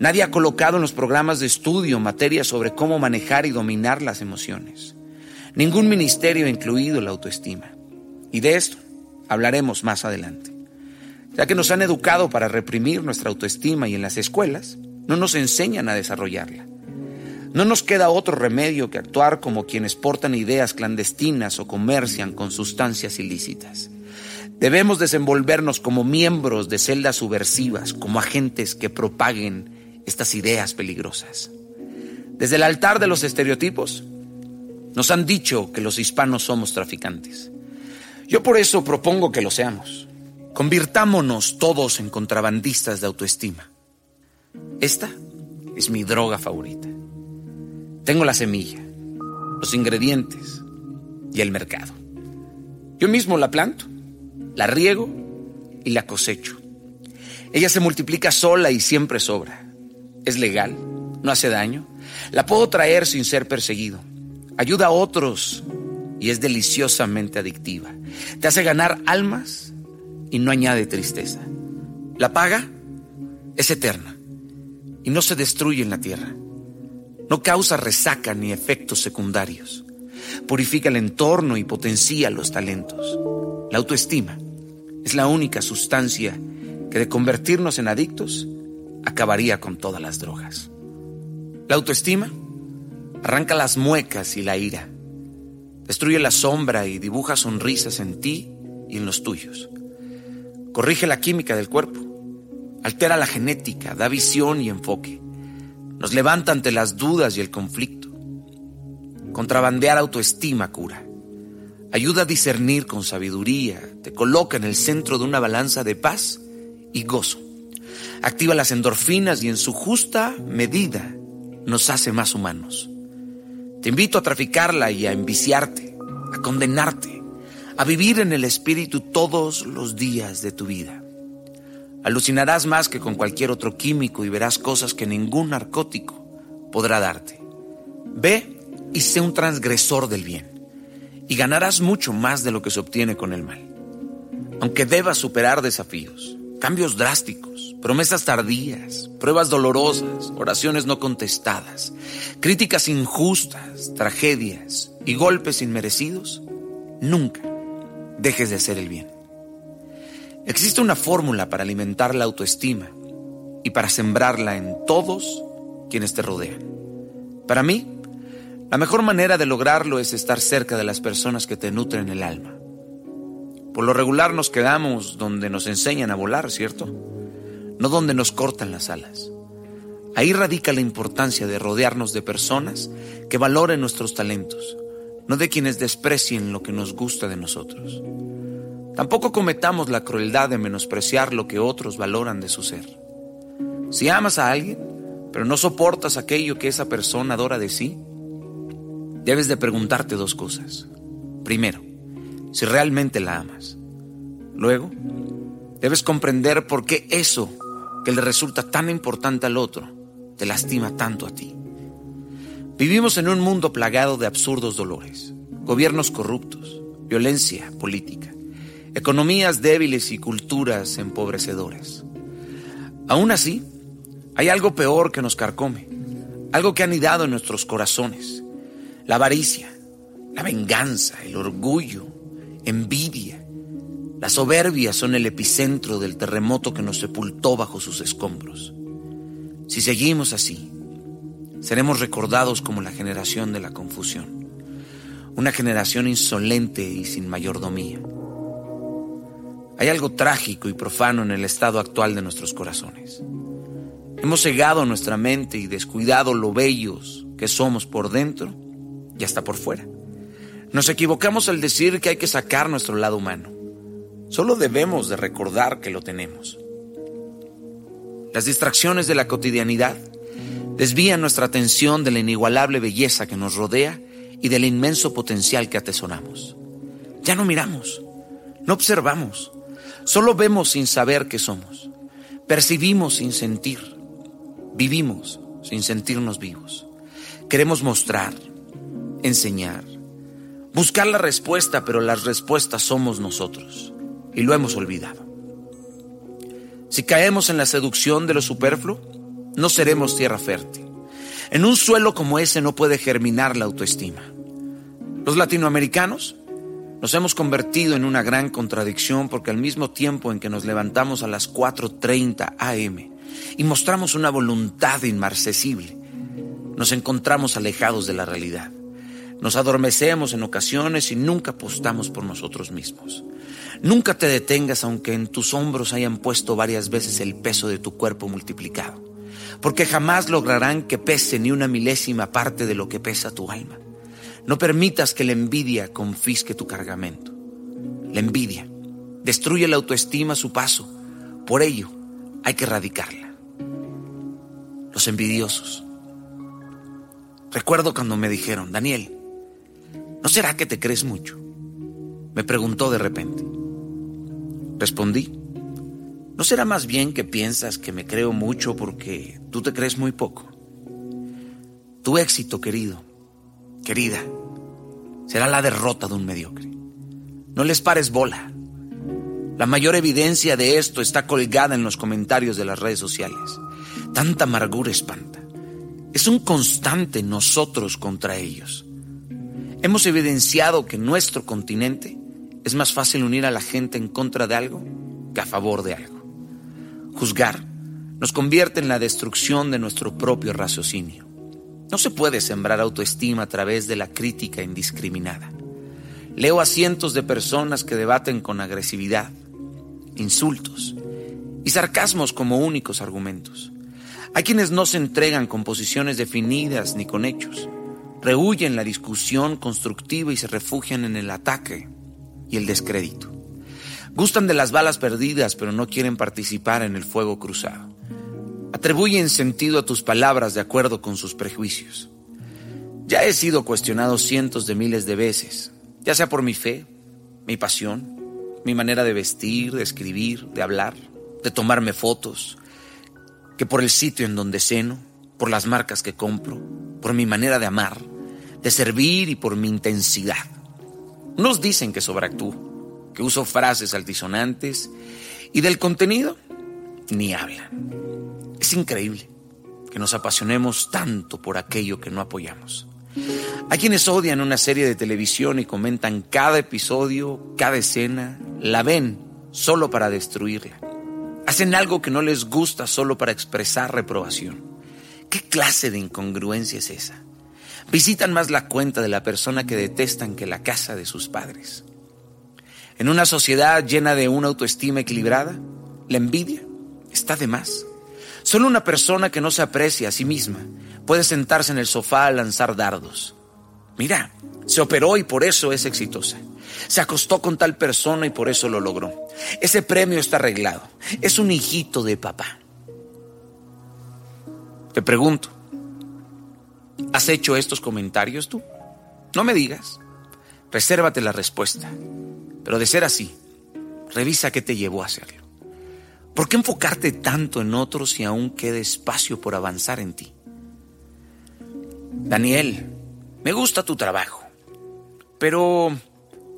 Nadie ha colocado en los programas de estudio materias sobre cómo manejar y dominar las emociones. Ningún ministerio ha incluido la autoestima. Y de esto hablaremos más adelante. Ya que nos han educado para reprimir nuestra autoestima y en las escuelas no nos enseñan a desarrollarla. No nos queda otro remedio que actuar como quienes portan ideas clandestinas o comercian con sustancias ilícitas. Debemos desenvolvernos como miembros de celdas subversivas, como agentes que propaguen estas ideas peligrosas. Desde el altar de los estereotipos, nos han dicho que los hispanos somos traficantes. Yo por eso propongo que lo seamos. Convirtámonos todos en contrabandistas de autoestima. Esta es mi droga favorita. Tengo la semilla, los ingredientes y el mercado. Yo mismo la planto la riego y la cosecho. Ella se multiplica sola y siempre sobra. Es legal, no hace daño. La puedo traer sin ser perseguido. Ayuda a otros y es deliciosamente adictiva. Te hace ganar almas y no añade tristeza. La paga es eterna y no se destruye en la tierra. No causa resaca ni efectos secundarios. Purifica el entorno y potencia los talentos. La autoestima es la única sustancia que de convertirnos en adictos acabaría con todas las drogas. La autoestima arranca las muecas y la ira, destruye la sombra y dibuja sonrisas en ti y en los tuyos. Corrige la química del cuerpo, altera la genética, da visión y enfoque, nos levanta ante las dudas y el conflicto. Contrabandear autoestima cura. Ayuda a discernir con sabiduría, te coloca en el centro de una balanza de paz y gozo. Activa las endorfinas y en su justa medida nos hace más humanos. Te invito a traficarla y a enviciarte, a condenarte, a vivir en el espíritu todos los días de tu vida. Alucinarás más que con cualquier otro químico y verás cosas que ningún narcótico podrá darte. Ve y sé un transgresor del bien y ganarás mucho más de lo que se obtiene con el mal. Aunque debas superar desafíos, cambios drásticos, promesas tardías, pruebas dolorosas, oraciones no contestadas, críticas injustas, tragedias y golpes inmerecidos, nunca dejes de hacer el bien. Existe una fórmula para alimentar la autoestima y para sembrarla en todos quienes te rodean. Para mí, la mejor manera de lograrlo es estar cerca de las personas que te nutren el alma. Por lo regular nos quedamos donde nos enseñan a volar, ¿cierto? No donde nos cortan las alas. Ahí radica la importancia de rodearnos de personas que valoren nuestros talentos, no de quienes desprecien lo que nos gusta de nosotros. Tampoco cometamos la crueldad de menospreciar lo que otros valoran de su ser. Si amas a alguien, pero no soportas aquello que esa persona adora de sí, debes de preguntarte dos cosas. Primero, si realmente la amas. Luego, debes comprender por qué eso que le resulta tan importante al otro te lastima tanto a ti. Vivimos en un mundo plagado de absurdos dolores, gobiernos corruptos, violencia política, economías débiles y culturas empobrecedoras. Aún así, hay algo peor que nos carcome, algo que ha anidado en nuestros corazones la avaricia, la venganza, el orgullo, envidia, la soberbia son el epicentro del terremoto que nos sepultó bajo sus escombros. Si seguimos así, seremos recordados como la generación de la confusión, una generación insolente y sin mayordomía. Hay algo trágico y profano en el estado actual de nuestros corazones. Hemos cegado nuestra mente y descuidado lo bellos que somos por dentro ya está por fuera. Nos equivocamos al decir que hay que sacar nuestro lado humano. Solo debemos de recordar que lo tenemos. Las distracciones de la cotidianidad desvían nuestra atención de la inigualable belleza que nos rodea y del inmenso potencial que atesoramos. Ya no miramos, no observamos, solo vemos sin saber qué somos, percibimos sin sentir, vivimos sin sentirnos vivos. Queremos mostrar, enseñar, buscar la respuesta, pero las respuestas somos nosotros y lo hemos olvidado. Si caemos en la seducción de lo superfluo, no seremos tierra fértil. En un suelo como ese no puede germinar la autoestima. Los latinoamericanos nos hemos convertido en una gran contradicción porque al mismo tiempo en que nos levantamos a las 4.30 am y mostramos una voluntad inmarcesible, nos encontramos alejados de la realidad. Nos adormecemos en ocasiones y nunca apostamos por nosotros mismos. Nunca te detengas aunque en tus hombros hayan puesto varias veces el peso de tu cuerpo multiplicado, porque jamás lograrán que pese ni una milésima parte de lo que pesa tu alma. No permitas que la envidia confisque tu cargamento. La envidia destruye la autoestima a su paso. Por ello, hay que erradicarla. Los envidiosos. Recuerdo cuando me dijeron, Daniel, ¿no será que te crees mucho? Me preguntó de repente. Respondí, ¿no será más bien que piensas que me creo mucho porque tú te crees muy poco? Tu éxito, querido, querida, será la derrota de un mediocre. No les pares bola. La mayor evidencia de esto está colgada en los comentarios de las redes sociales. Tanta amargura espanta. Es un constante nosotros contra ellos. Hemos evidenciado que en nuestro continente es más fácil unir a la gente en contra de algo que a favor de algo. Juzgar nos convierte en la destrucción de nuestro propio raciocinio. No se puede sembrar autoestima a través de la crítica indiscriminada. Leo a cientos de personas que debaten con agresividad, insultos y sarcasmos como únicos argumentos. Hay quienes no se entregan con posiciones definidas ni con hechos. Rehuyen la discusión constructiva y se refugian en el ataque y el descrédito. Gustan de las balas perdidas, pero no quieren participar en el fuego cruzado. Atribuyen sentido a tus palabras de acuerdo con sus prejuicios. Ya he sido cuestionado cientos de miles de veces, ya sea por mi fe, mi pasión, mi manera de vestir, de escribir, de hablar, de tomarme fotos, que por el sitio en donde ceno, por las marcas que compro, por mi manera de amar, de servir y por mi intensidad. Nos dicen que sobreactúo, que uso frases altisonantes y del contenido ni hablan. Es increíble que nos apasionemos tanto por aquello que no apoyamos. Hay quienes odian una serie de televisión y comentan cada episodio, cada escena, la ven solo para destruirla. Hacen algo que no les gusta solo para expresar reprobación. ¿Qué clase de incongruencia es esa? Visitan más la cuenta de la persona que detestan que la casa de sus padres. En una sociedad llena de una autoestima equilibrada, la envidia está de más. Solo una persona que no se aprecia a sí misma puede sentarse en el sofá a lanzar dardos. Mira, se operó y por eso es exitosa. Se acostó con tal persona y por eso lo logró. Ese premio está arreglado. Es un hijito de papá. Te pregunto, ¿has hecho estos comentarios tú? No me digas. Resérvate la respuesta. Pero de ser así, revisa qué te llevó a hacerlo. ¿Por qué enfocarte tanto en otros si aún queda espacio por avanzar en ti? Daniel, me gusta tu trabajo, pero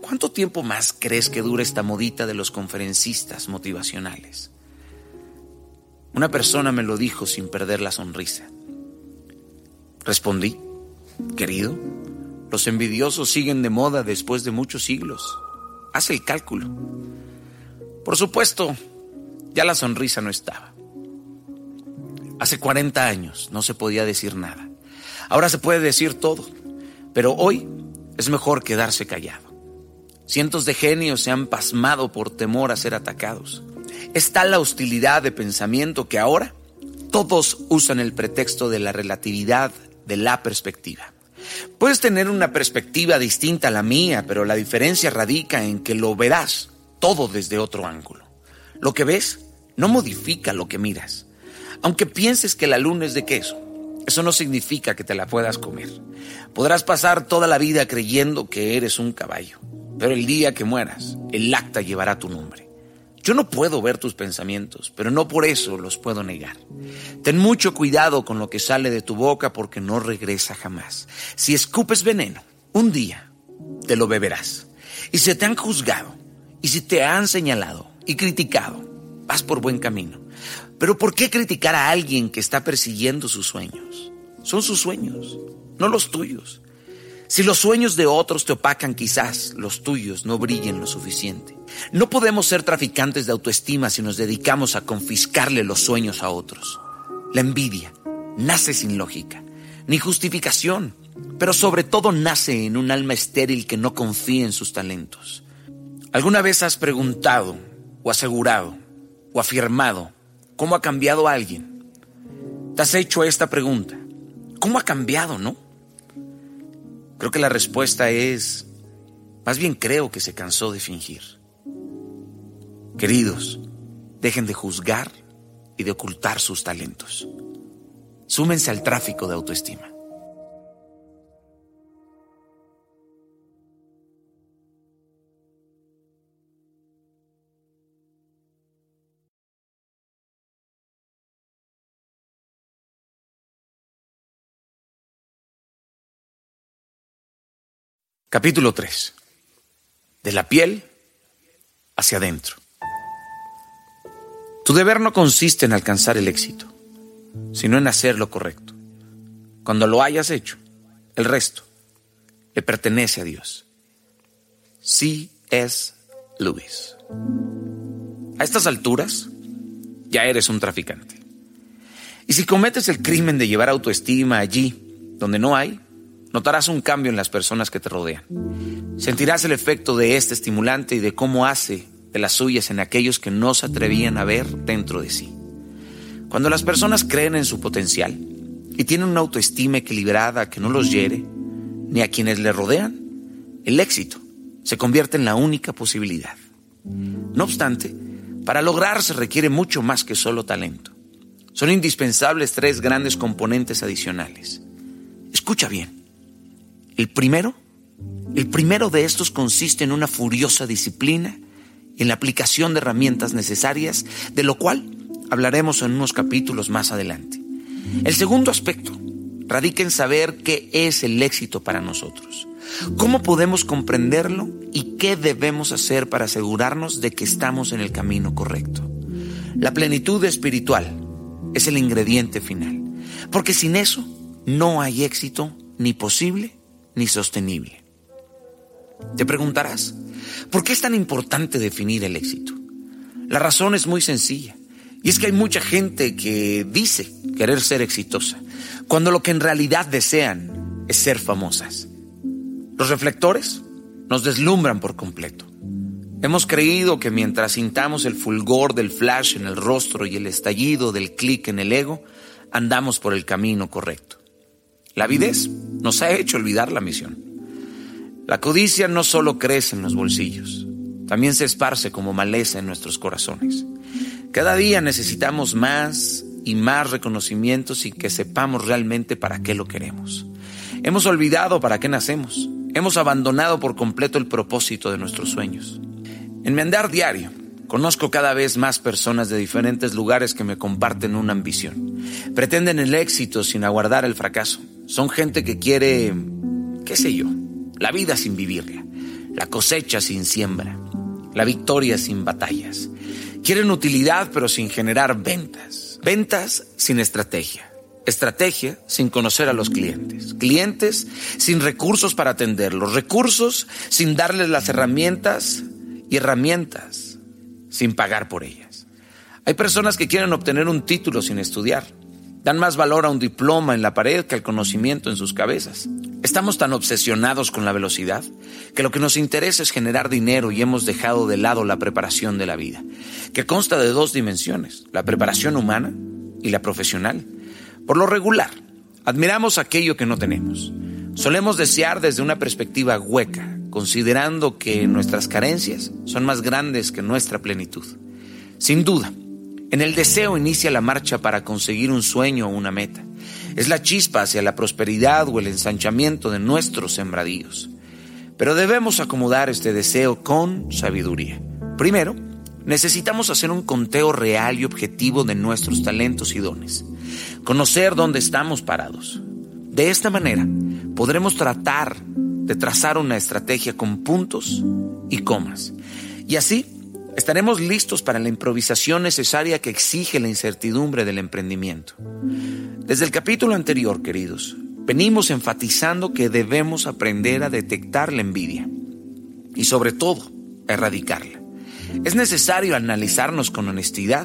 ¿cuánto tiempo más crees que dure esta modita de los conferencistas motivacionales? Una persona me lo dijo sin perder la sonrisa. Respondí, querido, los envidiosos siguen de moda después de muchos siglos. Haz el cálculo. Por supuesto, ya la sonrisa no estaba. Hace 40 años no se podía decir nada. Ahora se puede decir todo, pero hoy es mejor quedarse callado. Cientos de genios se han pasmado por temor a ser atacados. Es tal la hostilidad de pensamiento que ahora todos usan el pretexto de la relatividad de la perspectiva. Puedes tener una perspectiva distinta a la mía, pero la diferencia radica en que lo verás todo desde otro ángulo. Lo que ves no modifica lo que miras. Aunque pienses que la luna es de queso, eso no significa que te la puedas comer. Podrás pasar toda la vida creyendo que eres un caballo, pero el día que mueras, el acta llevará tu nombre. Yo no puedo ver tus pensamientos, pero no por eso los puedo negar. Ten mucho cuidado con lo que sale de tu boca porque no regresa jamás. Si escupes veneno, un día te lo beberás. Y si te han juzgado, y si te han señalado y criticado, vas por buen camino. Pero ¿por qué criticar a alguien que está persiguiendo sus sueños? Son sus sueños, no los tuyos. Si los sueños de otros te opacan, quizás los tuyos no brillen lo suficiente. No podemos ser traficantes de autoestima si nos dedicamos a confiscarle los sueños a otros. La envidia nace sin lógica. ni justificación, pero sobre todo nace en un alma estéril que no confía en sus talentos. ¿Alguna vez has preguntado o asegurado o afirmado cómo ha cambiado alguien? ¿Te has hecho esta pregunta? ¿Cómo ha cambiado, no? Creo que la respuesta es, más bien creo que se cansó de fingir. Queridos, dejen de juzgar y de ocultar sus talentos. Súmense al tráfico de autoestima. Capítulo 3. De la piel hacia adentro. Tu deber no consiste en alcanzar el éxito, sino en hacer lo correcto. Cuando lo hayas hecho, el resto le pertenece a Dios. C. S. Lewis. A estas alturas, ya eres un traficante. Y si cometes el crimen de llevar autoestima allí donde no hay, Notarás un cambio en las personas que te rodean. Sentirás el efecto de este estimulante y de cómo hace de las suyas en aquellos que no se atrevían a ver dentro de sí. Cuando las personas creen en su potencial y tienen una autoestima equilibrada que no los hiere, ni a quienes le rodean, el éxito se convierte en la única posibilidad. No obstante, para lograr se requiere mucho más que solo talento. Son indispensables tres grandes componentes adicionales. Escucha bien. El primero, el primero de estos consiste en una furiosa disciplina en la aplicación de herramientas necesarias, de lo cual hablaremos en unos capítulos más adelante. El segundo aspecto radica en saber qué es el éxito para nosotros, cómo podemos comprenderlo y qué debemos hacer para asegurarnos de que estamos en el camino correcto. La plenitud espiritual es el ingrediente final, porque sin eso no hay éxito ni posible ni sostenible. Te preguntarás, ¿por qué es tan importante definir el éxito? La razón es muy sencilla, y es que hay mucha gente que dice querer ser exitosa, cuando lo que en realidad desean es ser famosas. Los reflectores nos deslumbran por completo. Hemos creído que mientras sintamos el fulgor del flash en el rostro y el estallido del clic en el ego, andamos por el camino correcto. La avidez nos ha hecho olvidar la misión. La codicia no solo crece en los bolsillos, también se esparce como maleza en nuestros corazones. Cada día necesitamos más y más reconocimiento sin que sepamos realmente para qué lo queremos. Hemos olvidado para qué nacemos. Hemos abandonado por completo el propósito de nuestros sueños. En mi andar diario, Conozco cada vez más personas de diferentes lugares que me comparten una ambición. Pretenden el éxito sin aguardar el fracaso. Son gente que quiere, qué sé yo, la vida sin vivirla, la cosecha sin siembra, la victoria sin batallas. Quieren utilidad pero sin generar ventas. Ventas sin estrategia. Estrategia sin conocer a los clientes. Clientes sin recursos para atenderlos. Recursos sin darles las herramientas y herramientas sin pagar por ellas. Hay personas que quieren obtener un título sin estudiar. Dan más valor a un diploma en la pared que al conocimiento en sus cabezas. Estamos tan obsesionados con la velocidad que lo que nos interesa es generar dinero y hemos dejado de lado la preparación de la vida, que consta de dos dimensiones, la preparación humana y la profesional. Por lo regular, admiramos aquello que no tenemos. Solemos desear desde una perspectiva hueca, considerando que nuestras carencias son más grandes que nuestra plenitud. Sin duda, en el deseo inicia la marcha para conseguir un sueño o una meta. Es la chispa hacia la prosperidad o el ensanchamiento de nuestros sembradíos. Pero debemos acomodar este deseo con sabiduría. Primero, necesitamos hacer un conteo real y objetivo de nuestros talentos y dones. Conocer dónde estamos parados. De esta manera, podremos tratar de trazar una estrategia con puntos y comas. Y así estaremos listos para la improvisación necesaria que exige la incertidumbre del emprendimiento. Desde el capítulo anterior, queridos, venimos enfatizando que debemos aprender a detectar la envidia y sobre todo erradicarla. Es necesario analizarnos con honestidad,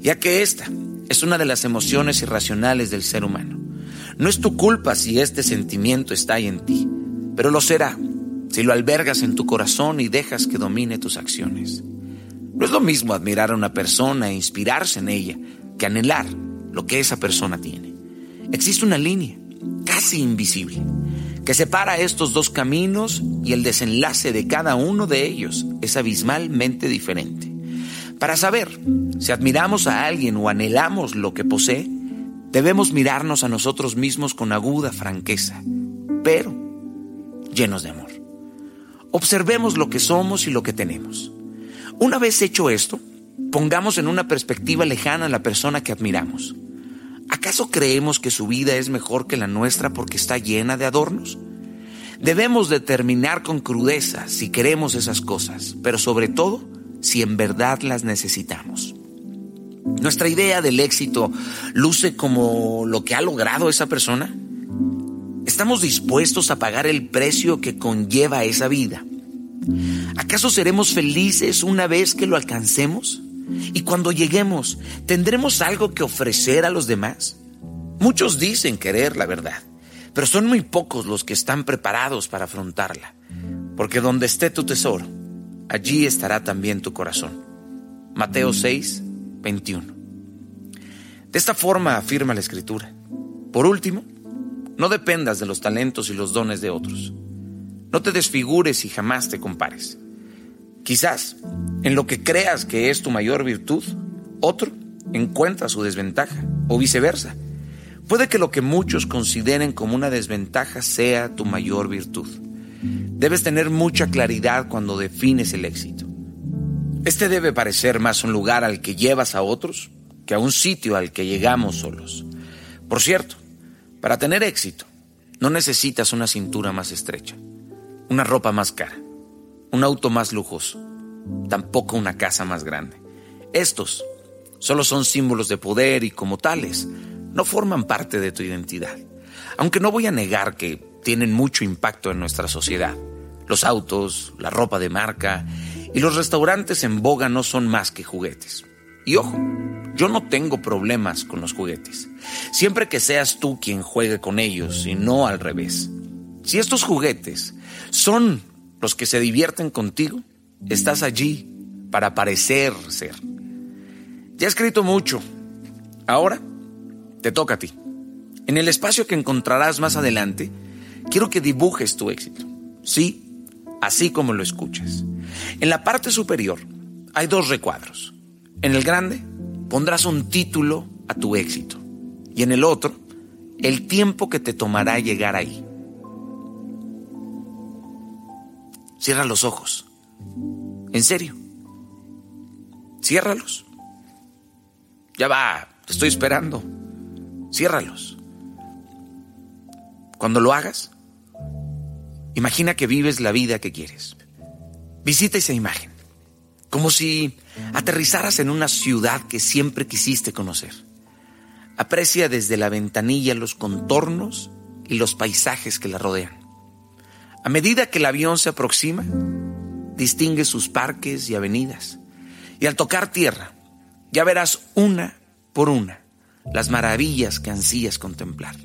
ya que esta es una de las emociones irracionales del ser humano. No es tu culpa si este sentimiento está ahí en ti, pero lo será si lo albergas en tu corazón y dejas que domine tus acciones. No es lo mismo admirar a una persona e inspirarse en ella que anhelar lo que esa persona tiene. Existe una línea, casi invisible, que separa estos dos caminos y el desenlace de cada uno de ellos es abismalmente diferente. Para saber si admiramos a alguien o anhelamos lo que posee, debemos mirarnos a nosotros mismos con aguda franqueza, pero llenos de amor. Observemos lo que somos y lo que tenemos. Una vez hecho esto, pongamos en una perspectiva lejana a la persona que admiramos. ¿Acaso creemos que su vida es mejor que la nuestra porque está llena de adornos? Debemos determinar con crudeza si queremos esas cosas, pero sobre todo si en verdad las necesitamos. Nuestra idea del éxito luce como lo que ha logrado esa persona. ¿Estamos dispuestos a pagar el precio que conlleva esa vida? ¿Acaso seremos felices una vez que lo alcancemos? Y cuando lleguemos, ¿tendremos algo que ofrecer a los demás? Muchos dicen querer la verdad, pero son muy pocos los que están preparados para afrontarla, porque donde esté tu tesoro, allí estará también tu corazón. Mateo 6, 21. De esta forma afirma la Escritura. Por último, no dependas de los talentos y los dones de otros. No te desfigures y jamás te compares. Quizás en lo que creas que es tu mayor virtud, otro encuentra su desventaja o viceversa. Puede que lo que muchos consideren como una desventaja sea tu mayor virtud. Debes tener mucha claridad cuando defines el éxito. Este debe parecer más un lugar al que llevas a otros que a un sitio al que llegamos solos. Por cierto, para tener éxito, no necesitas una cintura más estrecha una ropa más cara, un auto más lujoso, tampoco una casa más grande. Estos solo son símbolos de poder y como tales no forman parte de tu identidad. Aunque no voy a negar que tienen mucho impacto en nuestra sociedad. Los autos, la ropa de marca y los restaurantes en boga no son más que juguetes. Y ojo, yo no tengo problemas con los juguetes, siempre que seas tú quien juegue con ellos y no al revés. Si estos juguetes son los que se divierten contigo, estás allí para parecer ser. Ya he escrito mucho. Ahora te toca a ti. En el espacio que encontrarás más adelante, quiero que dibujes tu éxito. Sí, así como lo escuchas. En la parte superior hay dos recuadros. En el grande pondrás un título a tu éxito y en el otro el tiempo que te tomará llegar ahí. Cierra los ojos. En serio. Ciérralos. Ya va, te estoy esperando. Ciérralos. Cuando lo hagas, imagina que vives la vida que quieres. Visita esa imagen, como si aterrizaras en una ciudad que siempre quisiste conocer. Aprecia desde la ventanilla los contornos y los paisajes que la rodean. A medida que el avión se aproxima, distingue sus parques y avenidas. Y al tocar tierra, ya verás una por una las maravillas que ansías contemplar.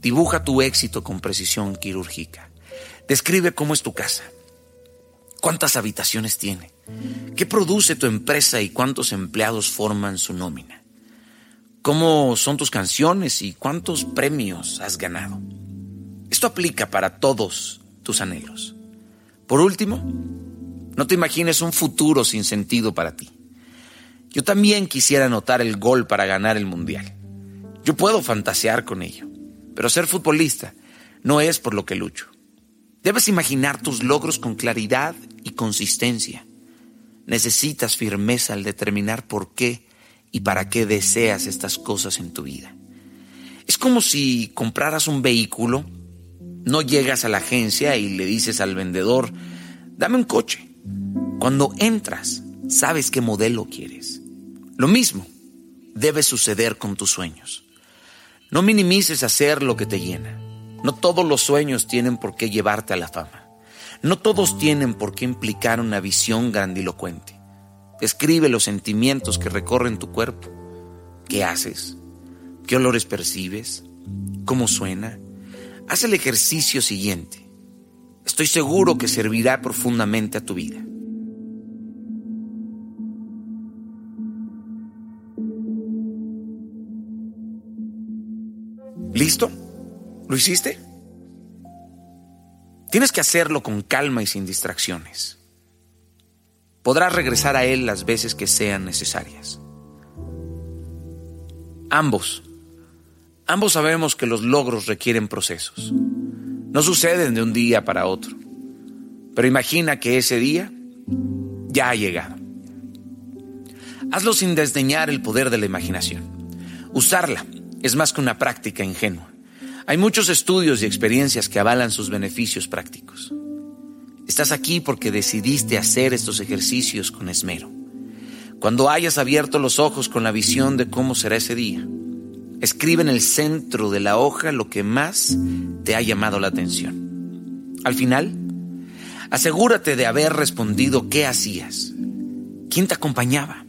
Dibuja tu éxito con precisión quirúrgica. Describe cómo es tu casa. ¿Cuántas habitaciones tiene? ¿Qué produce tu empresa y cuántos empleados forman su nómina? ¿Cómo son tus canciones y cuántos premios has ganado? Esto aplica para todos tus anhelos. Por último, no te imagines un futuro sin sentido para ti. Yo también quisiera anotar el gol para ganar el mundial. Yo puedo fantasear con ello, pero ser futbolista no es por lo que lucho. Debes imaginar tus logros con claridad y consistencia. Necesitas firmeza al determinar por qué y para qué deseas estas cosas en tu vida. Es como si compraras un vehículo no llegas a la agencia y le dices al vendedor, dame un coche. Cuando entras, sabes qué modelo quieres. Lo mismo debe suceder con tus sueños. No minimices hacer lo que te llena. No todos los sueños tienen por qué llevarte a la fama. No todos tienen por qué implicar una visión grandilocuente. Escribe los sentimientos que recorren tu cuerpo. ¿Qué haces? ¿Qué olores percibes? cómo suena, haz el ejercicio siguiente. Estoy seguro que servirá profundamente a tu vida. ¿Listo? ¿Lo hiciste? Tienes que hacerlo con calma y sin distracciones. Podrás regresar a él las veces que sean necesarias. Ambos, ambos sabemos que los logros requieren procesos. No suceden de un día para otro. Pero imagina que ese día ya ha llegado. Hazlo sin desdeñar el poder de la imaginación. Usarla es más que una práctica ingenua. Hay muchos estudios y experiencias que avalan sus beneficios prácticos. Estás aquí porque decidiste hacer estos ejercicios con esmero. Cuando hayas abierto los ojos con la visión de cómo será ese día, escribe en el centro de la hoja lo que más te ha llamado la atención. Al final, asegúrate de haber respondido qué hacías, quién te acompañaba,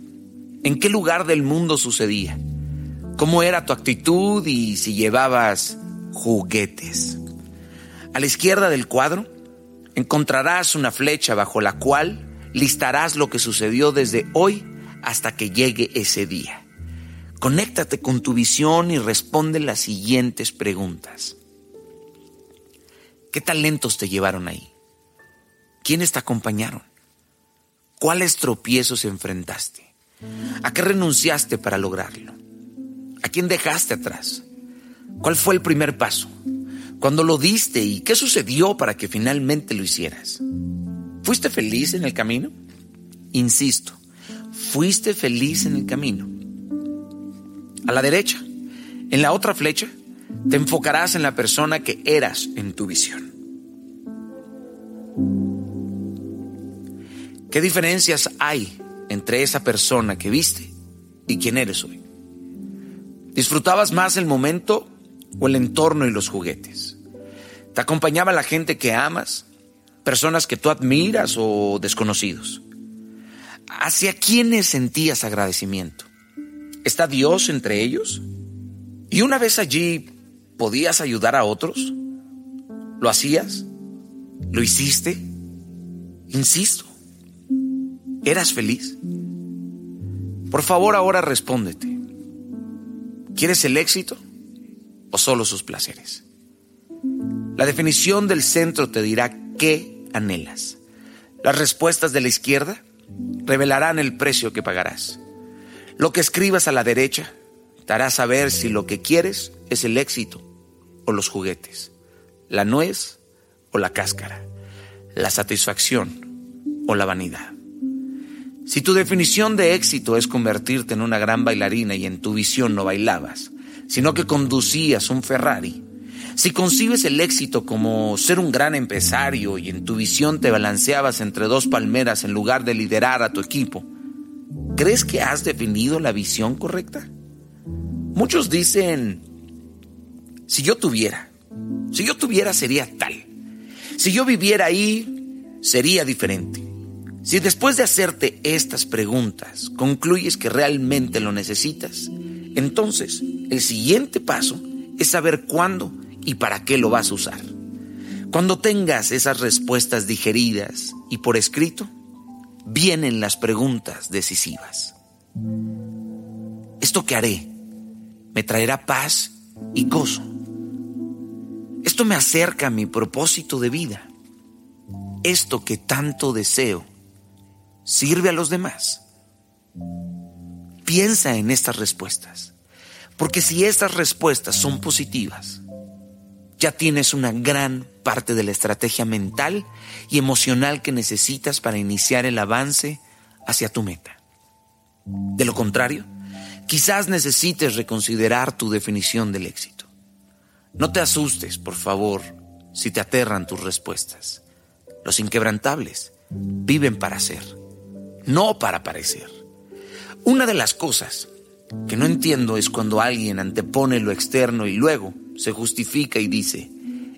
en qué lugar del mundo sucedía, cómo era tu actitud y si llevabas juguetes. A la izquierda del cuadro encontrarás una flecha bajo la cual listarás lo que sucedió desde hoy hasta que llegue ese día. Conéctate con tu visión y responde las siguientes preguntas. ¿Qué talentos te llevaron ahí? ¿Quiénes te acompañaron? ¿Cuáles tropiezos enfrentaste? ¿A qué renunciaste para lograrlo? ¿A quién dejaste atrás? ¿Cuál fue el primer paso? ¿Cuándo lo diste y qué sucedió para que finalmente lo hicieras? ¿Fuiste feliz en el camino? Insisto, fuiste feliz en el camino. A la derecha, en la otra flecha, te enfocarás en la persona que eras en tu visión. ¿Qué diferencias hay entre esa persona que viste y quién eres hoy? ¿Disfrutabas más el momento o el entorno y los juguetes? ¿Te acompañaba la gente que amas? ¿Personas que tú admiras o desconocidos? ¿Hacia quiénes sentías agradecimiento? ¿Está Dios entre ellos? ¿Y una vez allí podías ayudar a otros? ¿Lo hacías? ¿Lo hiciste? Insisto, ¿eras feliz? Por favor, ahora respóndete. ¿Quieres el éxito o solo sus placeres? La definición del centro te dirá qué anhelas. Las respuestas de la izquierda revelarán el precio que pagarás. Lo que escribas a la derecha te hará saber si lo que quieres es el éxito o los juguetes, la nuez o la cáscara, la satisfacción o la vanidad. Si tu definición de éxito es convertirte en una gran bailarina y en tu visión no bailabas, sino que conducías un Ferrari, si concibes el éxito como ser un gran empresario y en tu visión te balanceabas entre dos palmeras en lugar de liderar a tu equipo, ¿crees que has definido la visión correcta? Muchos dicen, si yo tuviera, si yo tuviera sería tal, si yo viviera ahí sería diferente. Si después de hacerte estas preguntas concluyes que realmente lo necesitas, entonces el siguiente paso es saber cuándo y para qué lo vas a usar. Cuando tengas esas respuestas digeridas y por escrito, vienen las preguntas decisivas. ¿Esto que haré me traerá paz y gozo? Esto me acerca a mi propósito de vida. Esto que tanto deseo sirve a los demás. Piensa en estas respuestas, porque si estas respuestas son positivas, ya tienes una gran parte de la estrategia mental y emocional que necesitas para iniciar el avance hacia tu meta. De lo contrario, quizás necesites reconsiderar tu definición del éxito. No te asustes, por favor, si te aterran tus respuestas. Los inquebrantables viven para ser, no para parecer. Una de las cosas que no entiendo es cuando alguien antepone lo externo y luego se justifica y dice,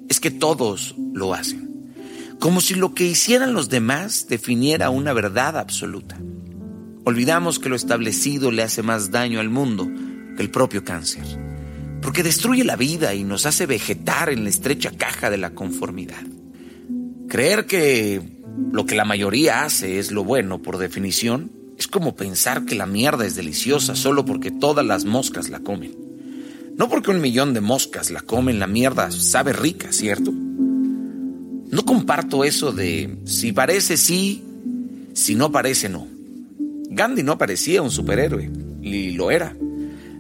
es que todos lo hacen, como si lo que hicieran los demás definiera una verdad absoluta. Olvidamos que lo establecido le hace más daño al mundo que el propio cáncer. porque destruye la vida y nos hace vegetar en la estrecha caja de la conformidad. Creer que lo que la mayoría hace es lo bueno por definición es como pensar que la mierda es deliciosa solo porque todas las moscas la comen. No porque un millón de moscas la comen, la mierda sabe rica, ¿cierto? No comparto eso de si parece sí, si no parece no. Gandhi no parecía un superhéroe, y lo era.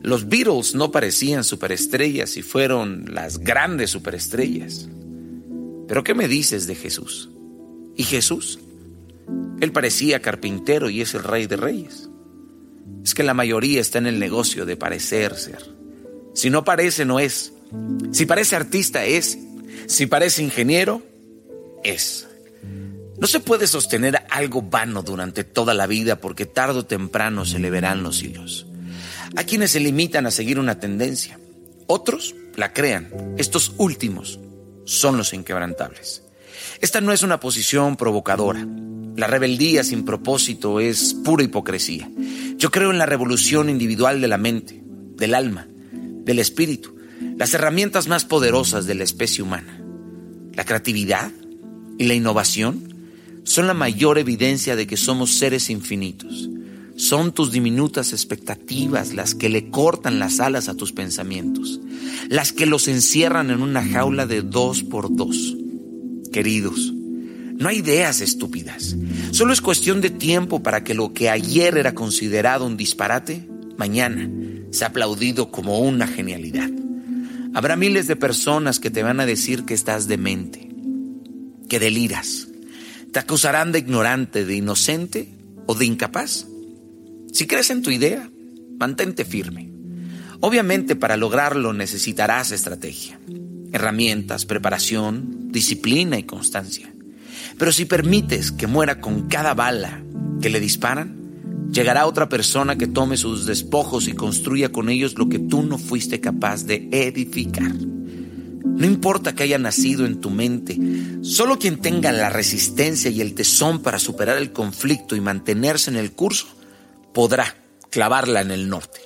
Los Beatles no parecían superestrellas y fueron las grandes superestrellas. Pero ¿qué me dices de Jesús? ¿Y Jesús? Él parecía carpintero y es el rey de reyes. Es que la mayoría está en el negocio de parecer ser. Si no parece, no es. Si parece artista, es. Si parece ingeniero, es. No se puede sostener algo vano durante toda la vida porque tarde o temprano se le verán los hilos. Hay quienes se limitan a seguir una tendencia. Otros la crean. Estos últimos son los inquebrantables. Esta no es una posición provocadora. La rebeldía sin propósito es pura hipocresía. Yo creo en la revolución individual de la mente, del alma, del espíritu, las herramientas más poderosas de la especie humana. La creatividad y la innovación son la mayor evidencia de que somos seres infinitos. Son tus diminutas expectativas las que le cortan las alas a tus pensamientos, las que los encierran en una jaula de dos por dos. Queridos, no hay ideas estúpidas. Solo es cuestión de tiempo para que lo que ayer era considerado un disparate, mañana sea aplaudido como una genialidad. Habrá miles de personas que te van a decir que estás demente, que deliras. Te acusarán de ignorante, de inocente o de incapaz. Si crees en tu idea, mantente firme. Obviamente para lograrlo necesitarás estrategia, herramientas, preparación, disciplina y constancia. Pero si permites que muera con cada bala que le disparan, llegará otra persona que tome sus despojos y construya con ellos lo que tú no fuiste capaz de edificar. No importa que haya nacido en tu mente, solo quien tenga la resistencia y el tesón para superar el conflicto y mantenerse en el curso, podrá clavarla en el norte.